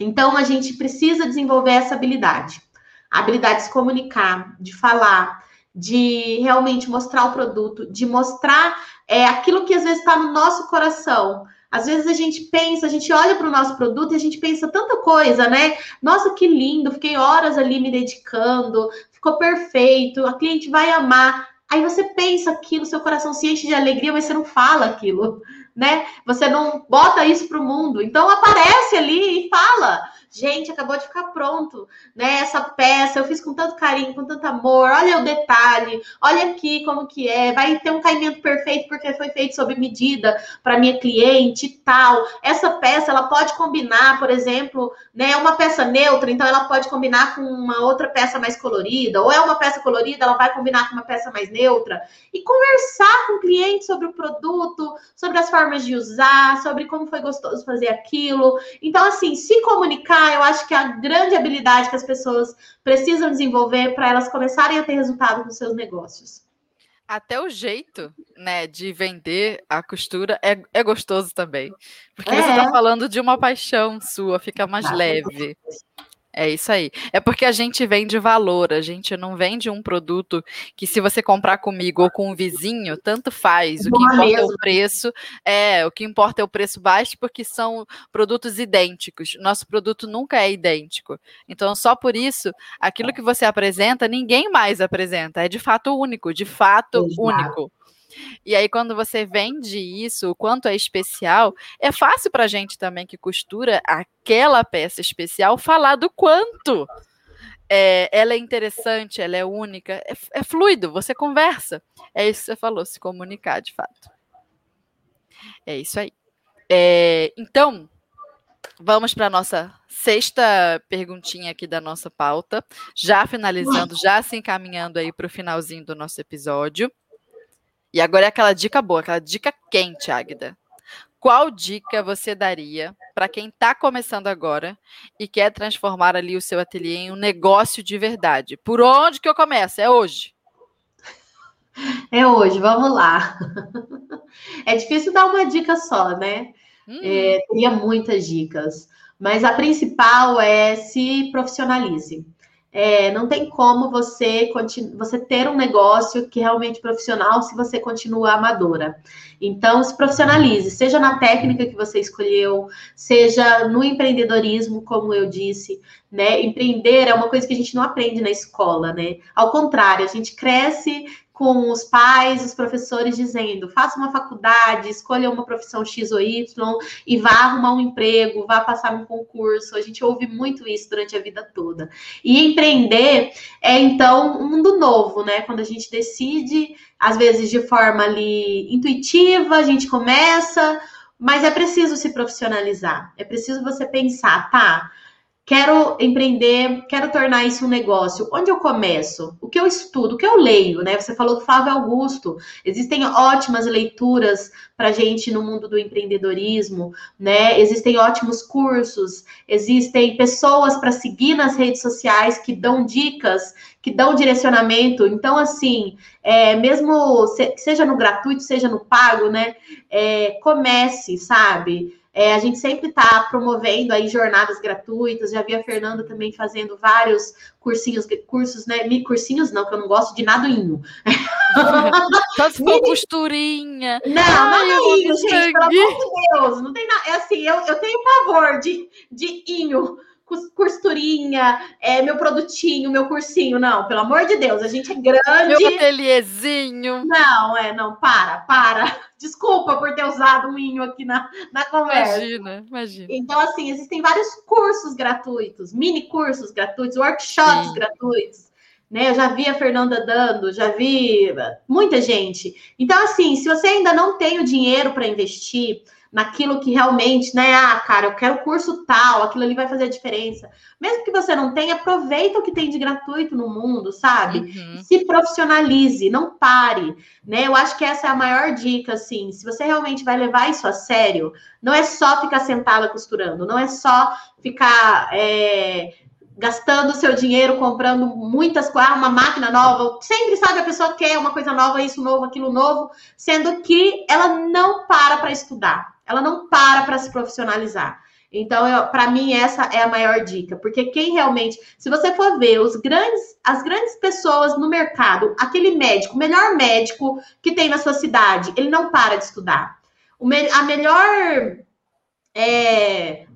Então, a gente precisa desenvolver essa habilidade. A habilidade de se comunicar, de falar, de realmente mostrar o produto, de mostrar é, aquilo que às vezes está no nosso coração. Às vezes a gente pensa, a gente olha para o nosso produto e a gente pensa tanta coisa, né? Nossa, que lindo, fiquei horas ali me dedicando, ficou perfeito, a cliente vai amar. Aí você pensa aquilo, seu coração se enche de alegria, mas você não fala aquilo, né? Você não bota isso para o mundo. Então aparece ali e fala. Gente, acabou de ficar pronto, né? Essa peça, eu fiz com tanto carinho, com tanto amor, olha o detalhe, olha aqui como que é, vai ter um caimento perfeito porque foi feito sob medida para minha cliente e tal. Essa peça, ela pode combinar, por exemplo, né, uma peça neutra, então ela pode combinar com uma outra peça mais colorida, ou é uma peça colorida, ela vai combinar com uma peça mais neutra, e conversar com o cliente sobre o produto, sobre as formas de usar, sobre como foi gostoso fazer aquilo. Então, assim, se comunicar, eu acho que é a grande habilidade que as pessoas precisam desenvolver para elas começarem a ter resultado nos seus negócios. Até o jeito, né, de vender a costura é, é gostoso também. Porque é. você está falando de uma paixão sua, fica mais ah, leve. É isso aí. É porque a gente vende valor, a gente não vende um produto que se você comprar comigo ou com um vizinho, tanto faz. O que importa mesmo. é o preço. É, o que importa é o preço baixo, porque são produtos idênticos. Nosso produto nunca é idêntico. Então, só por isso, aquilo que você apresenta, ninguém mais apresenta. É de fato único, de fato Exato. único. E aí, quando você vende isso, o quanto é especial, é fácil para a gente também que costura aquela peça especial falar do quanto é, ela é interessante, ela é única, é, é fluido, você conversa. É isso que você falou, se comunicar de fato. É isso aí. É, então, vamos para a nossa sexta perguntinha aqui da nossa pauta, já finalizando, já se encaminhando aí para o finalzinho do nosso episódio. E agora é aquela dica boa, aquela dica quente, Águida. Qual dica você daria para quem está começando agora e quer transformar ali o seu ateliê em um negócio de verdade? Por onde que eu começo? É hoje. É hoje, vamos lá. [LAUGHS] É difícil dar uma dica só, né? Hum. É, teria muitas dicas, mas a principal é se profissionalize. É, não tem como você, você ter um negócio que realmente profissional se você continua amadora. Então, se profissionalize, seja na técnica que você escolheu, seja no empreendedorismo, como eu disse, né? Empreender é uma coisa que a gente não aprende na escola, né? Ao contrário, a gente cresce com os pais, os professores dizendo: faça uma faculdade, escolha uma profissão X ou Y e vá arrumar um emprego, vá passar um concurso. A gente ouve muito isso durante a vida toda. E empreender é então um mundo novo, né? Quando a gente decide, às vezes de forma ali intuitiva, a gente começa, mas é preciso se profissionalizar. É preciso você pensar, tá? Quero empreender, quero tornar isso um negócio. Onde eu começo? O que eu estudo? O que eu leio? Né? Você falou do Flávio Augusto. Existem ótimas leituras para gente no mundo do empreendedorismo, né? Existem ótimos cursos, existem pessoas para seguir nas redes sociais que dão dicas, que dão direcionamento. Então, assim, é, mesmo se, seja no gratuito, seja no pago, né? É, comece, sabe? É, a gente sempre está promovendo aí jornadas gratuitas. Já vi a Fernanda também fazendo vários cursinhos, cursos, né? Cursinhos não, que eu não gosto de nadoinho. [LAUGHS] Só se for costurinha. Não, Ai, não é gente, pelo amor de Deus. Não tem nada. É assim, eu, eu tenho pavor de, de inho costurinha, é, meu produtinho, meu cursinho. Não, pelo amor de Deus, a gente é grande. Meu ateliêzinho. Não, é, não, para, para. [LAUGHS] Desculpa por ter usado um inho aqui na, na conversa. Imagina, imagina. Então, assim, existem vários cursos gratuitos, mini cursos gratuitos, workshops Sim. gratuitos. Né, eu já vi a Fernanda dando, já vi muita gente. Então, assim, se você ainda não tem o dinheiro para investir, naquilo que realmente, né? Ah, cara, eu quero curso tal, aquilo ali vai fazer a diferença. Mesmo que você não tenha, aproveita o que tem de gratuito no mundo, sabe? Uhum. Se profissionalize, não pare, né? Eu acho que essa é a maior dica, assim. Se você realmente vai levar isso a sério, não é só ficar sentada costurando, não é só ficar. É gastando seu dinheiro comprando muitas coisas, ah, uma máquina nova, sempre sabe a pessoa quer uma coisa nova, isso novo, aquilo novo, sendo que ela não para para estudar ela não para para se profissionalizar. Então, para mim, essa é a maior dica, porque quem realmente, se você for ver os grandes, as grandes pessoas no mercado, aquele médico, o melhor médico que tem na sua cidade, ele não para de estudar. O a melhor é,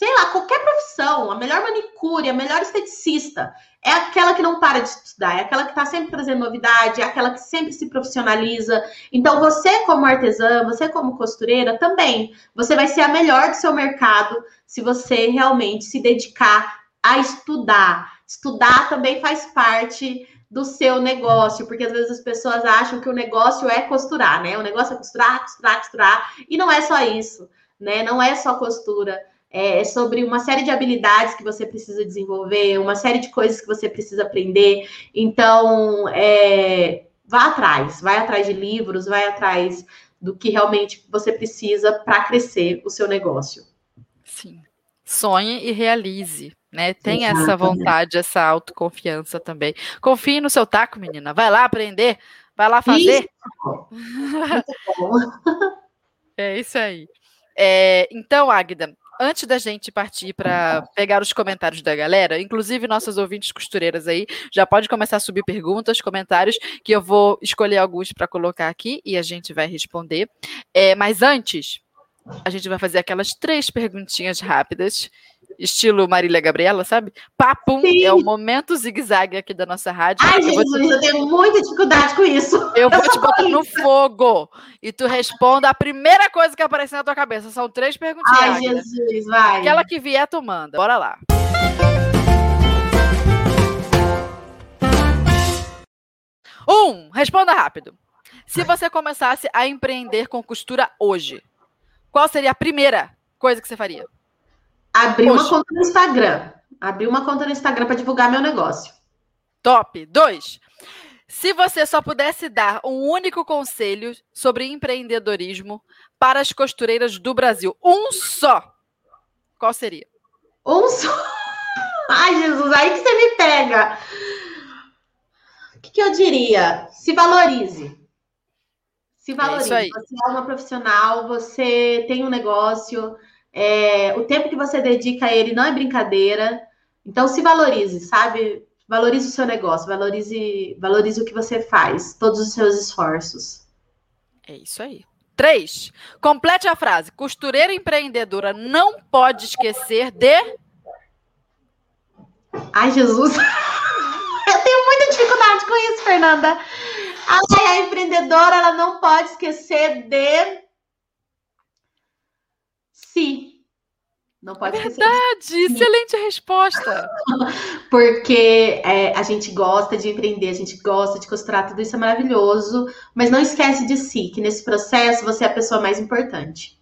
sei lá, qualquer profissão, a melhor manicure, a melhor esteticista, é aquela que não para de estudar, é aquela que está sempre trazendo novidade, é aquela que sempre se profissionaliza. Então, você, como artesã, você, como costureira, também, você vai ser a melhor do seu mercado se você realmente se dedicar a estudar. Estudar também faz parte do seu negócio, porque às vezes as pessoas acham que o negócio é costurar, né? O negócio é costurar, costurar, costurar, e não é só isso, né? Não é só costura. É, é sobre uma série de habilidades que você precisa desenvolver, uma série de coisas que você precisa aprender. Então, é, vá atrás, vai atrás de livros, vai atrás do que realmente você precisa para crescer o seu negócio. Sim. Sonhe e realize, né? Tem essa vontade, essa autoconfiança também. Confie no seu taco, menina. Vai lá aprender, vai lá fazer. Isso. [LAUGHS] [LAUGHS] é isso aí. É, então, Agda, antes da gente partir para pegar os comentários da galera, inclusive nossas ouvintes costureiras aí, já pode começar a subir perguntas, comentários, que eu vou escolher alguns para colocar aqui e a gente vai responder. É, mas antes, a gente vai fazer aquelas três perguntinhas rápidas estilo Marília Gabriela, sabe? Papum, Sim. é o momento zigue-zague aqui da nossa rádio. Ai, Jesus, eu, te... eu tenho muita dificuldade com isso. Eu vou te botar no fogo e tu responda a primeira coisa que aparecer na tua cabeça. São três perguntinhas. Ai, Jesus, vai. Aquela que vier, tu manda. Bora lá. Um, responda rápido. Se você começasse a empreender com costura hoje, qual seria a primeira coisa que você faria? Abrir uma conta no Instagram. Abrir uma conta no Instagram para divulgar meu negócio. Top. Dois. Se você só pudesse dar um único conselho sobre empreendedorismo para as costureiras do Brasil, um só, qual seria? Um só? [LAUGHS] Ai, Jesus, aí que você me pega. O que, que eu diria? Se valorize. Se valorize. É você é uma profissional, você tem um negócio, é, o tempo que você dedica a ele não é brincadeira. Então, se valorize, sabe? Valorize o seu negócio, valorize, valorize o que você faz, todos os seus esforços. É isso aí. Três. Complete a frase. Costureira empreendedora não pode esquecer de. Ai, Jesus! [LAUGHS] Eu tenho muita dificuldade com isso, Fernanda. Ai, a empreendedora ela não pode esquecer de si. Não pode é Verdade, excelente resposta. [LAUGHS] Porque é, a gente gosta de empreender, a gente gosta de costurar, tudo isso é maravilhoso, mas não esquece de si, que nesse processo você é a pessoa mais importante.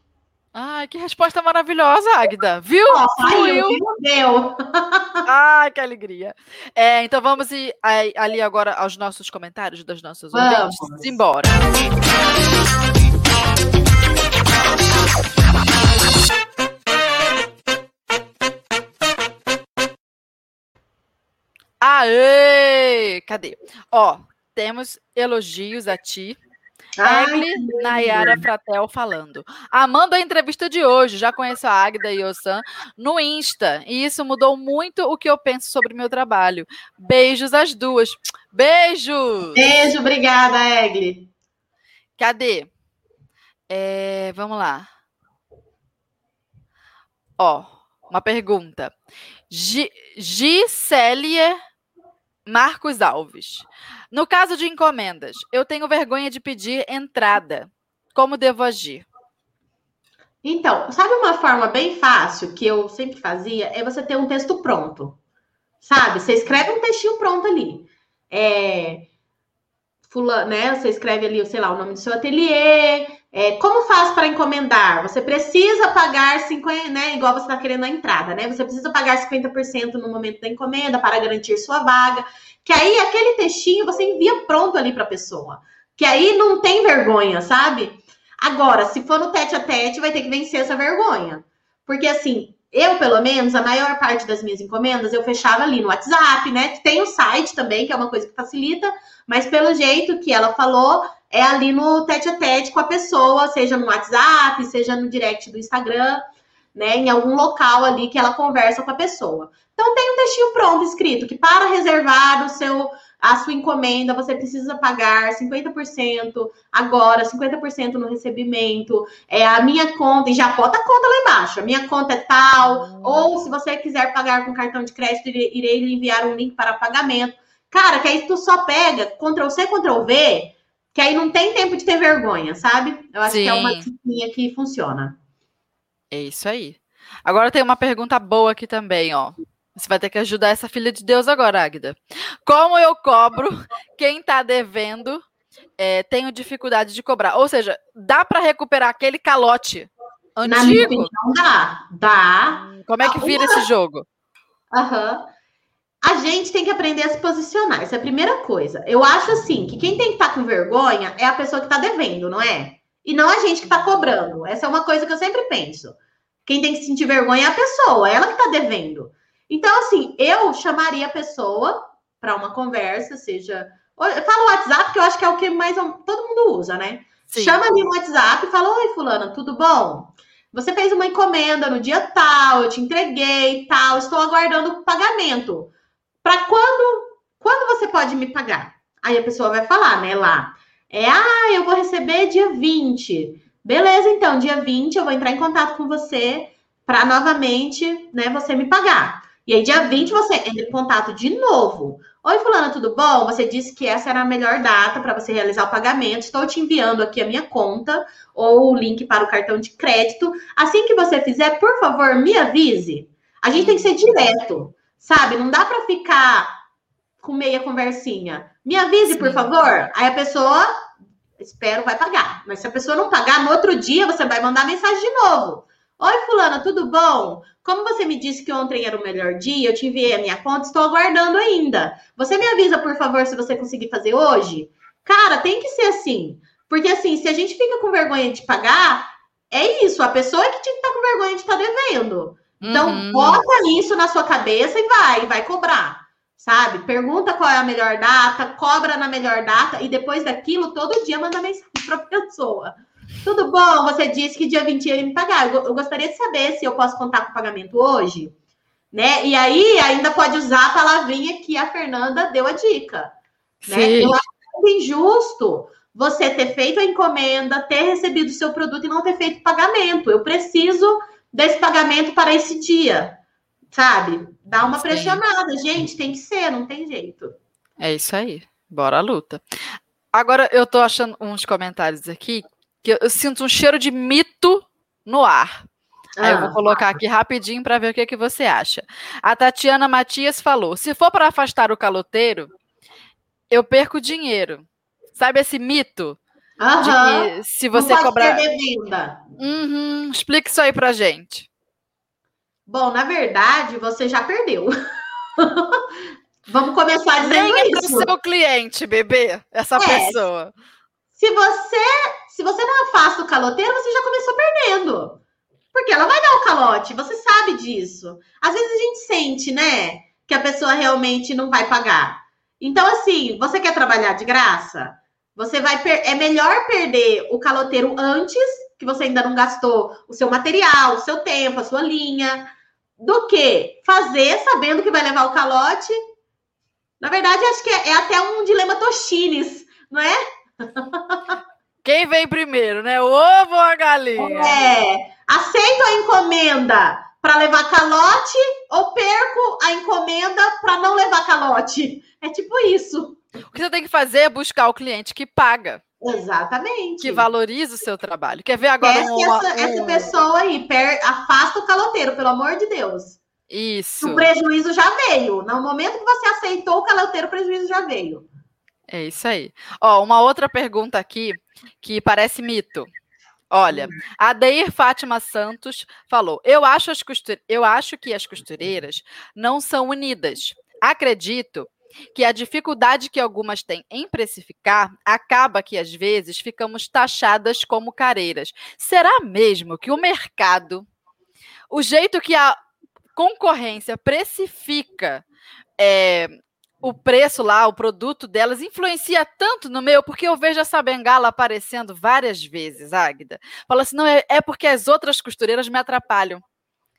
Ai, que resposta maravilhosa, Agda. Viu? Oh. Deu. [LAUGHS] Ai, que alegria. É, então vamos ir ali agora aos nossos comentários das nossas vamos. ouvintes. Embora. Aê! Cadê? Ó, temos elogios a ti. Egli Nayara Fratel falando. Amando a entrevista de hoje, já conheço a Agda e o Sam no Insta, e isso mudou muito o que eu penso sobre meu trabalho. Beijos às duas. Beijos! Beijo, obrigada, Egli. Cadê? É, vamos lá. Ó, uma pergunta. Gisélia Marcos Alves. No caso de encomendas, eu tenho vergonha de pedir entrada. Como devo agir? Então, sabe uma forma bem fácil que eu sempre fazia? É você ter um texto pronto. Sabe? Você escreve um textinho pronto ali. É, né? Você escreve ali, sei lá, o nome do seu ateliê. É, como faz para encomendar? Você precisa pagar 50, né? Igual você está querendo a entrada, né? Você precisa pagar 50% no momento da encomenda para garantir sua vaga. Que aí aquele textinho você envia pronto ali para a pessoa. Que aí não tem vergonha, sabe? Agora, se for no tete a tete, vai ter que vencer essa vergonha. Porque assim, eu, pelo menos, a maior parte das minhas encomendas eu fechava ali no WhatsApp, né? Tem o site também, que é uma coisa que facilita, mas pelo jeito que ela falou, é ali no tete a tete com a pessoa, seja no WhatsApp, seja no direct do Instagram, né? Em algum local ali que ela conversa com a pessoa. Então tem um textinho pronto escrito que para reservar o seu a sua encomenda, você precisa pagar 50% agora, 50% no recebimento, é a minha conta, e já bota a conta lá embaixo, a minha conta é tal, ou se você quiser pagar com cartão de crédito, irei lhe enviar um link para pagamento. Cara, que aí tu só pega Ctrl C, Ctrl V, que aí não tem tempo de ter vergonha, sabe? Eu acho Sim. que é uma disciplina que funciona. É isso aí. Agora tem uma pergunta boa aqui também, ó. Você vai ter que ajudar essa filha de Deus agora, Águida. Como eu cobro quem está devendo? É, tenho dificuldade de cobrar. Ou seja, dá para recuperar aquele calote antigo? Não dá. Dá. Como é que vira esse jogo? Aham. Uhum. A gente tem que aprender a se posicionar. Essa é a primeira coisa. Eu acho assim que quem tem que estar tá com vergonha é a pessoa que está devendo, não é? E não a gente que está cobrando. Essa é uma coisa que eu sempre penso. Quem tem que sentir vergonha é a pessoa, ela que está devendo. Então, assim, eu chamaria a pessoa para uma conversa, seja. Fala o WhatsApp, que eu acho que é o que mais todo mundo usa, né? Sim. Chama ali no WhatsApp e fala: Oi, Fulana, tudo bom? Você fez uma encomenda no dia tal, eu te entreguei tal, estou aguardando o pagamento. Para quando? Quando você pode me pagar? Aí a pessoa vai falar, né, lá. É, ah, eu vou receber dia 20. Beleza, então, dia 20 eu vou entrar em contato com você para novamente, né, você me pagar. E aí, dia 20, você entra em contato de novo. Oi, Fulana, tudo bom? Você disse que essa era a melhor data para você realizar o pagamento. Estou te enviando aqui a minha conta ou o link para o cartão de crédito. Assim que você fizer, por favor, me avise. A gente tem que ser direto, sabe? Não dá para ficar com meia conversinha. Me avise, Sim. por favor. Aí a pessoa, espero, vai pagar. Mas se a pessoa não pagar, no outro dia você vai mandar mensagem de novo. Oi, Fulana, tudo bom? Como você me disse que ontem era o melhor dia, eu te enviei a minha conta, estou aguardando ainda. Você me avisa, por favor, se você conseguir fazer hoje? Cara, tem que ser assim. Porque assim, se a gente fica com vergonha de pagar, é isso, a pessoa é que tinha que estar com vergonha de estar tá devendo. Então, uhum. bota isso na sua cabeça e vai, vai cobrar. Sabe? Pergunta qual é a melhor data, cobra na melhor data e depois daquilo, todo dia manda mensagem [LAUGHS] para a pessoa. Tudo bom? Você disse que dia 20 ia me pagar. Eu gostaria de saber se eu posso contar com o pagamento hoje. Né? E aí ainda pode usar a palavrinha que a Fernanda deu a dica. Né? Eu acho injusto você ter feito a encomenda, ter recebido o seu produto e não ter feito pagamento. Eu preciso desse pagamento para esse dia. Sabe? Dá uma Sim. pressionada, gente, tem que ser, não tem jeito. É isso aí. Bora à luta. Agora eu tô achando uns comentários aqui que eu, sinto um cheiro de mito no ar. Ah, Aí eu vou ah. colocar aqui rapidinho para ver o que, que você acha. A Tatiana Matias falou: se for para afastar o caloteiro, eu perco dinheiro. Sabe esse mito? Uhum. Se você Não cobrar. Uhum. Explica isso aí pra gente. Bom, na verdade, você já perdeu. [LAUGHS] Vamos começar dizendo Nem isso. É seu cliente, bebê, essa é. pessoa. Se você, se você não afasta o caloteiro, você já começou perdendo. Porque ela vai dar o calote, você sabe disso. Às vezes a gente sente, né, que a pessoa realmente não vai pagar. Então, assim, você quer trabalhar de graça? Você vai é melhor perder o caloteiro antes, que você ainda não gastou o seu material, o seu tempo, a sua linha, do que fazer sabendo que vai levar o calote. Na verdade, acho que é, é até um dilema Toshines, não é? [LAUGHS] Quem vem primeiro, né? O ovo ou a galinha? É. Aceito a encomenda para levar calote ou perco a encomenda para não levar calote? É tipo isso. O que você tem que fazer é buscar o cliente que paga. Exatamente. Que valoriza o seu trabalho. Quer ver agora essa, um... essa pessoa aí, per, afasta o caloteiro, pelo amor de Deus. Isso. O prejuízo já veio. No momento que você aceitou o caloteiro, o prejuízo já veio. É isso aí. Ó, uma outra pergunta aqui que parece mito. Olha, hum. a Deir Fátima Santos falou: eu acho, as costure... eu acho que as costureiras não são unidas. Acredito que a dificuldade que algumas têm em precificar acaba que às vezes ficamos taxadas como careiras. Será mesmo que o mercado, o jeito que a concorrência precifica é, o preço lá, o produto delas, influencia tanto no meu, porque eu vejo essa bengala aparecendo várias vezes, Águida. Fala assim, não, é, é porque as outras costureiras me atrapalham.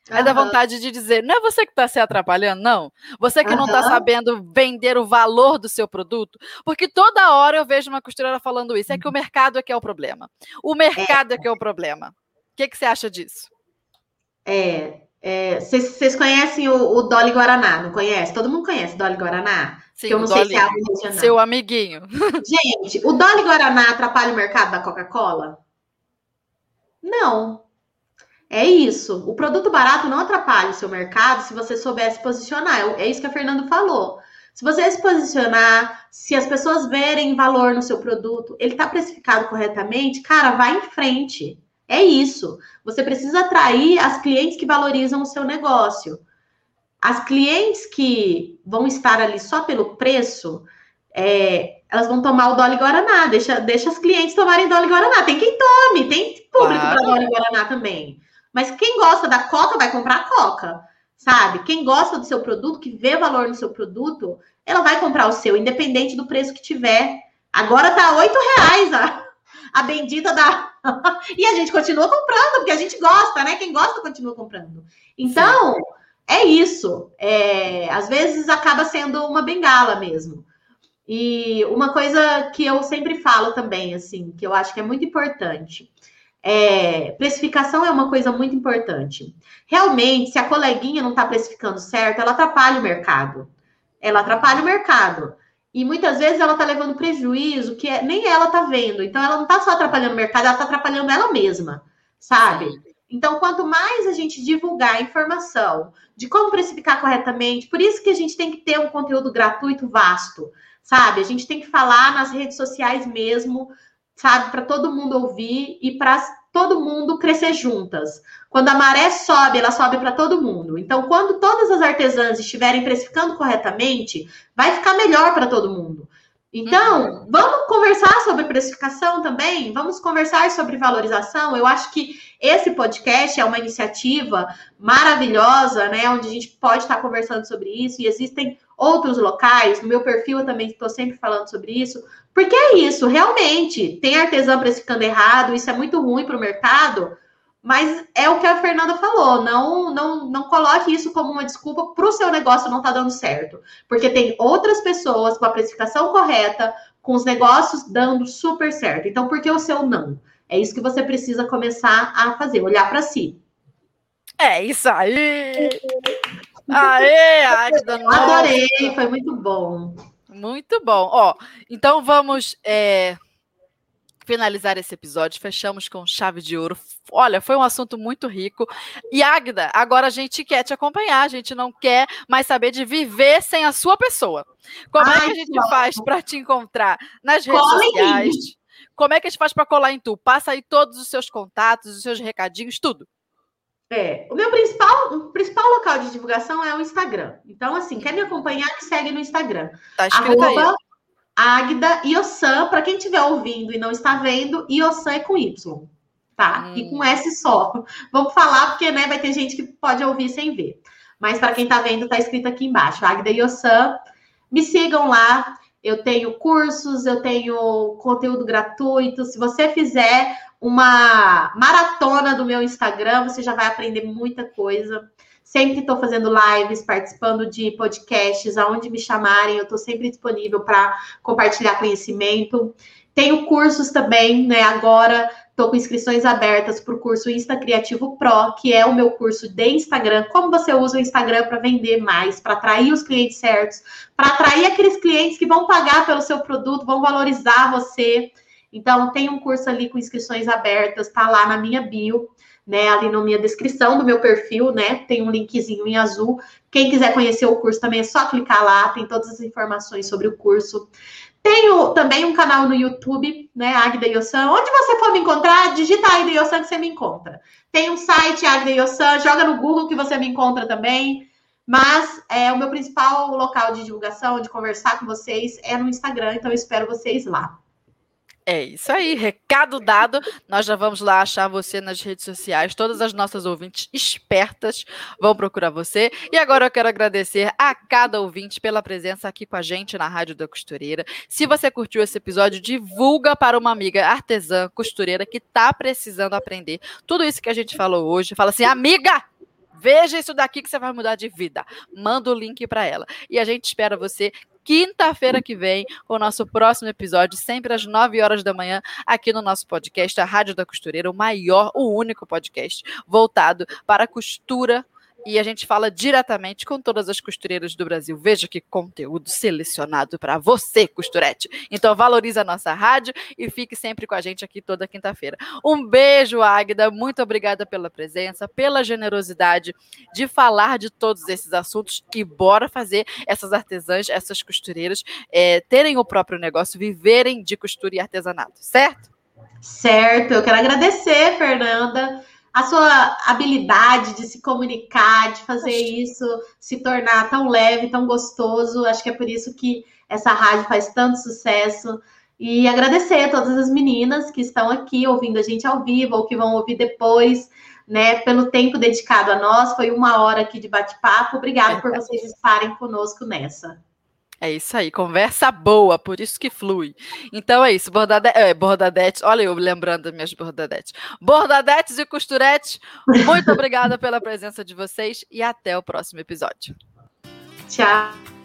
Aí dá vontade de dizer, não é você que está se atrapalhando, não. Você que uhum. não está sabendo vender o valor do seu produto. Porque toda hora eu vejo uma costureira falando isso. É que o mercado é que é o problema. O mercado é, é que é o problema. O que, que você acha disso? É. Vocês é, conhecem o, o Dolly Guaraná, não conhece? Todo mundo conhece Dolly Guaraná? Sim, que eu não sei Dolly, se é algo regional. Seu amiguinho. [LAUGHS] Gente, o Dolly Guaraná atrapalha o mercado da Coca-Cola? Não. É isso. O produto barato não atrapalha o seu mercado se você souber se posicionar. É isso que a Fernanda falou. Se você se posicionar, se as pessoas verem valor no seu produto, ele está precificado corretamente, cara, vai em frente. É isso. Você precisa atrair as clientes que valorizam o seu negócio. As clientes que vão estar ali só pelo preço, é, elas vão tomar o Dolly Guaraná. Deixa, deixa as clientes tomarem Dolly Guaraná. Tem quem tome, tem público claro. para Dolly Guaraná também. Mas quem gosta da Coca vai comprar a Coca, sabe? Quem gosta do seu produto, que vê valor no seu produto, ela vai comprar o seu, independente do preço que tiver. Agora tá oito reais a, a bendita da. [LAUGHS] e a gente continua comprando, porque a gente gosta, né? Quem gosta continua comprando. Então, Sim. é isso. É, às vezes acaba sendo uma bengala mesmo. E uma coisa que eu sempre falo também, assim, que eu acho que é muito importante. É, precificação é uma coisa muito importante. Realmente, se a coleguinha não está precificando certo, ela atrapalha o mercado. Ela atrapalha o mercado. E muitas vezes ela está levando prejuízo que é, nem ela está vendo. Então, ela não está só atrapalhando o mercado, ela está atrapalhando ela mesma, sabe? Então, quanto mais a gente divulgar a informação de como precificar corretamente, por isso que a gente tem que ter um conteúdo gratuito vasto, sabe? A gente tem que falar nas redes sociais mesmo, sabe? Para todo mundo ouvir e para todo mundo crescer juntas. Quando a maré sobe, ela sobe para todo mundo. Então, quando todas as artesãs estiverem precificando corretamente, vai ficar melhor para todo mundo. Então, uhum. vamos conversar sobre precificação também? Vamos conversar sobre valorização? Eu acho que esse podcast é uma iniciativa maravilhosa, né? Onde a gente pode estar conversando sobre isso, e existem outros locais. No meu perfil eu também estou sempre falando sobre isso. Porque é isso, realmente, tem artesã precificando errado, isso é muito ruim para o mercado, mas é o que a Fernanda falou, não, não, não coloque isso como uma desculpa para o seu negócio não estar tá dando certo. Porque tem outras pessoas com a precificação correta, com os negócios dando super certo. Então, por que o seu não? É isso que você precisa começar a fazer, olhar para si. É isso aí! Aê, Agda! Adorei, foi muito bom. Muito bom. Ó, então vamos é, finalizar esse episódio. Fechamos com chave de ouro. Olha, foi um assunto muito rico. E Agda, agora a gente quer te acompanhar. A gente não quer mais saber de viver sem a sua pessoa. Como Ai, é que a gente faz para te encontrar nas redes sociais? Como é que a gente faz para colar em tu? Passa aí todos os seus contatos, os seus recadinhos, tudo. É, o meu principal, o principal local de divulgação é o Instagram. Então, assim, quer me acompanhar, me segue no Instagram. Tá escrito Arroba aí. Agda Iosan, para quem estiver ouvindo e não está vendo, Iosan é com Y, tá? Hum. E com S só. [LAUGHS] Vamos falar, porque né, vai ter gente que pode ouvir sem ver. Mas para quem está vendo, está escrito aqui embaixo, Agda Iosan. Me sigam lá. Eu tenho cursos, eu tenho conteúdo gratuito. Se você fizer uma maratona do meu Instagram, você já vai aprender muita coisa. Sempre estou fazendo lives, participando de podcasts, aonde me chamarem, eu estou sempre disponível para compartilhar conhecimento. Tenho cursos também, né? Agora estou com inscrições abertas para o curso Insta Criativo Pro, que é o meu curso de Instagram. Como você usa o Instagram para vender mais, para atrair os clientes certos, para atrair aqueles clientes que vão pagar pelo seu produto, vão valorizar você. Então, tem um curso ali com inscrições abertas, tá lá na minha bio, né? Ali na minha descrição do meu perfil, né? Tem um linkzinho em azul. Quem quiser conhecer o curso também é só clicar lá, tem todas as informações sobre o curso. Tenho também um canal no YouTube, né, Agda Yosan. Onde você for me encontrar, digita Agda Yosan que você me encontra. Tem um site, Agda Yosan, joga no Google que você me encontra também. Mas é, o meu principal local de divulgação, de conversar com vocês, é no Instagram, então eu espero vocês lá. É isso aí, recado dado. Nós já vamos lá achar você nas redes sociais. Todas as nossas ouvintes espertas vão procurar você. E agora eu quero agradecer a cada ouvinte pela presença aqui com a gente na Rádio da Costureira. Se você curtiu esse episódio, divulga para uma amiga artesã, costureira que está precisando aprender tudo isso que a gente falou hoje. Fala assim, amiga, Veja isso daqui que você vai mudar de vida. Manda o link para ela. E a gente espera você quinta-feira que vem com o nosso próximo episódio, sempre às 9 horas da manhã, aqui no nosso podcast, a Rádio da Costureira, o maior, o único podcast voltado para a costura e a gente fala diretamente com todas as costureiras do Brasil. Veja que conteúdo selecionado para você, costurete. Então valorize a nossa rádio e fique sempre com a gente aqui toda quinta-feira. Um beijo, Águida. Muito obrigada pela presença, pela generosidade de falar de todos esses assuntos e bora fazer essas artesãs, essas costureiras é, terem o próprio negócio, viverem de costura e artesanato, certo? Certo. Eu quero agradecer, Fernanda a sua habilidade de se comunicar, de fazer isso se tornar tão leve, tão gostoso. Acho que é por isso que essa rádio faz tanto sucesso. E agradecer a todas as meninas que estão aqui ouvindo a gente ao vivo ou que vão ouvir depois, né? Pelo tempo dedicado a nós. Foi uma hora aqui de bate-papo. Obrigada por vocês estarem conosco nessa. É isso aí, conversa boa, por isso que flui. Então é isso, bordade, é, bordadetes, olha eu lembrando das minhas bordadetes. Bordadetes e costuretes, muito obrigada pela presença de vocês e até o próximo episódio. Tchau.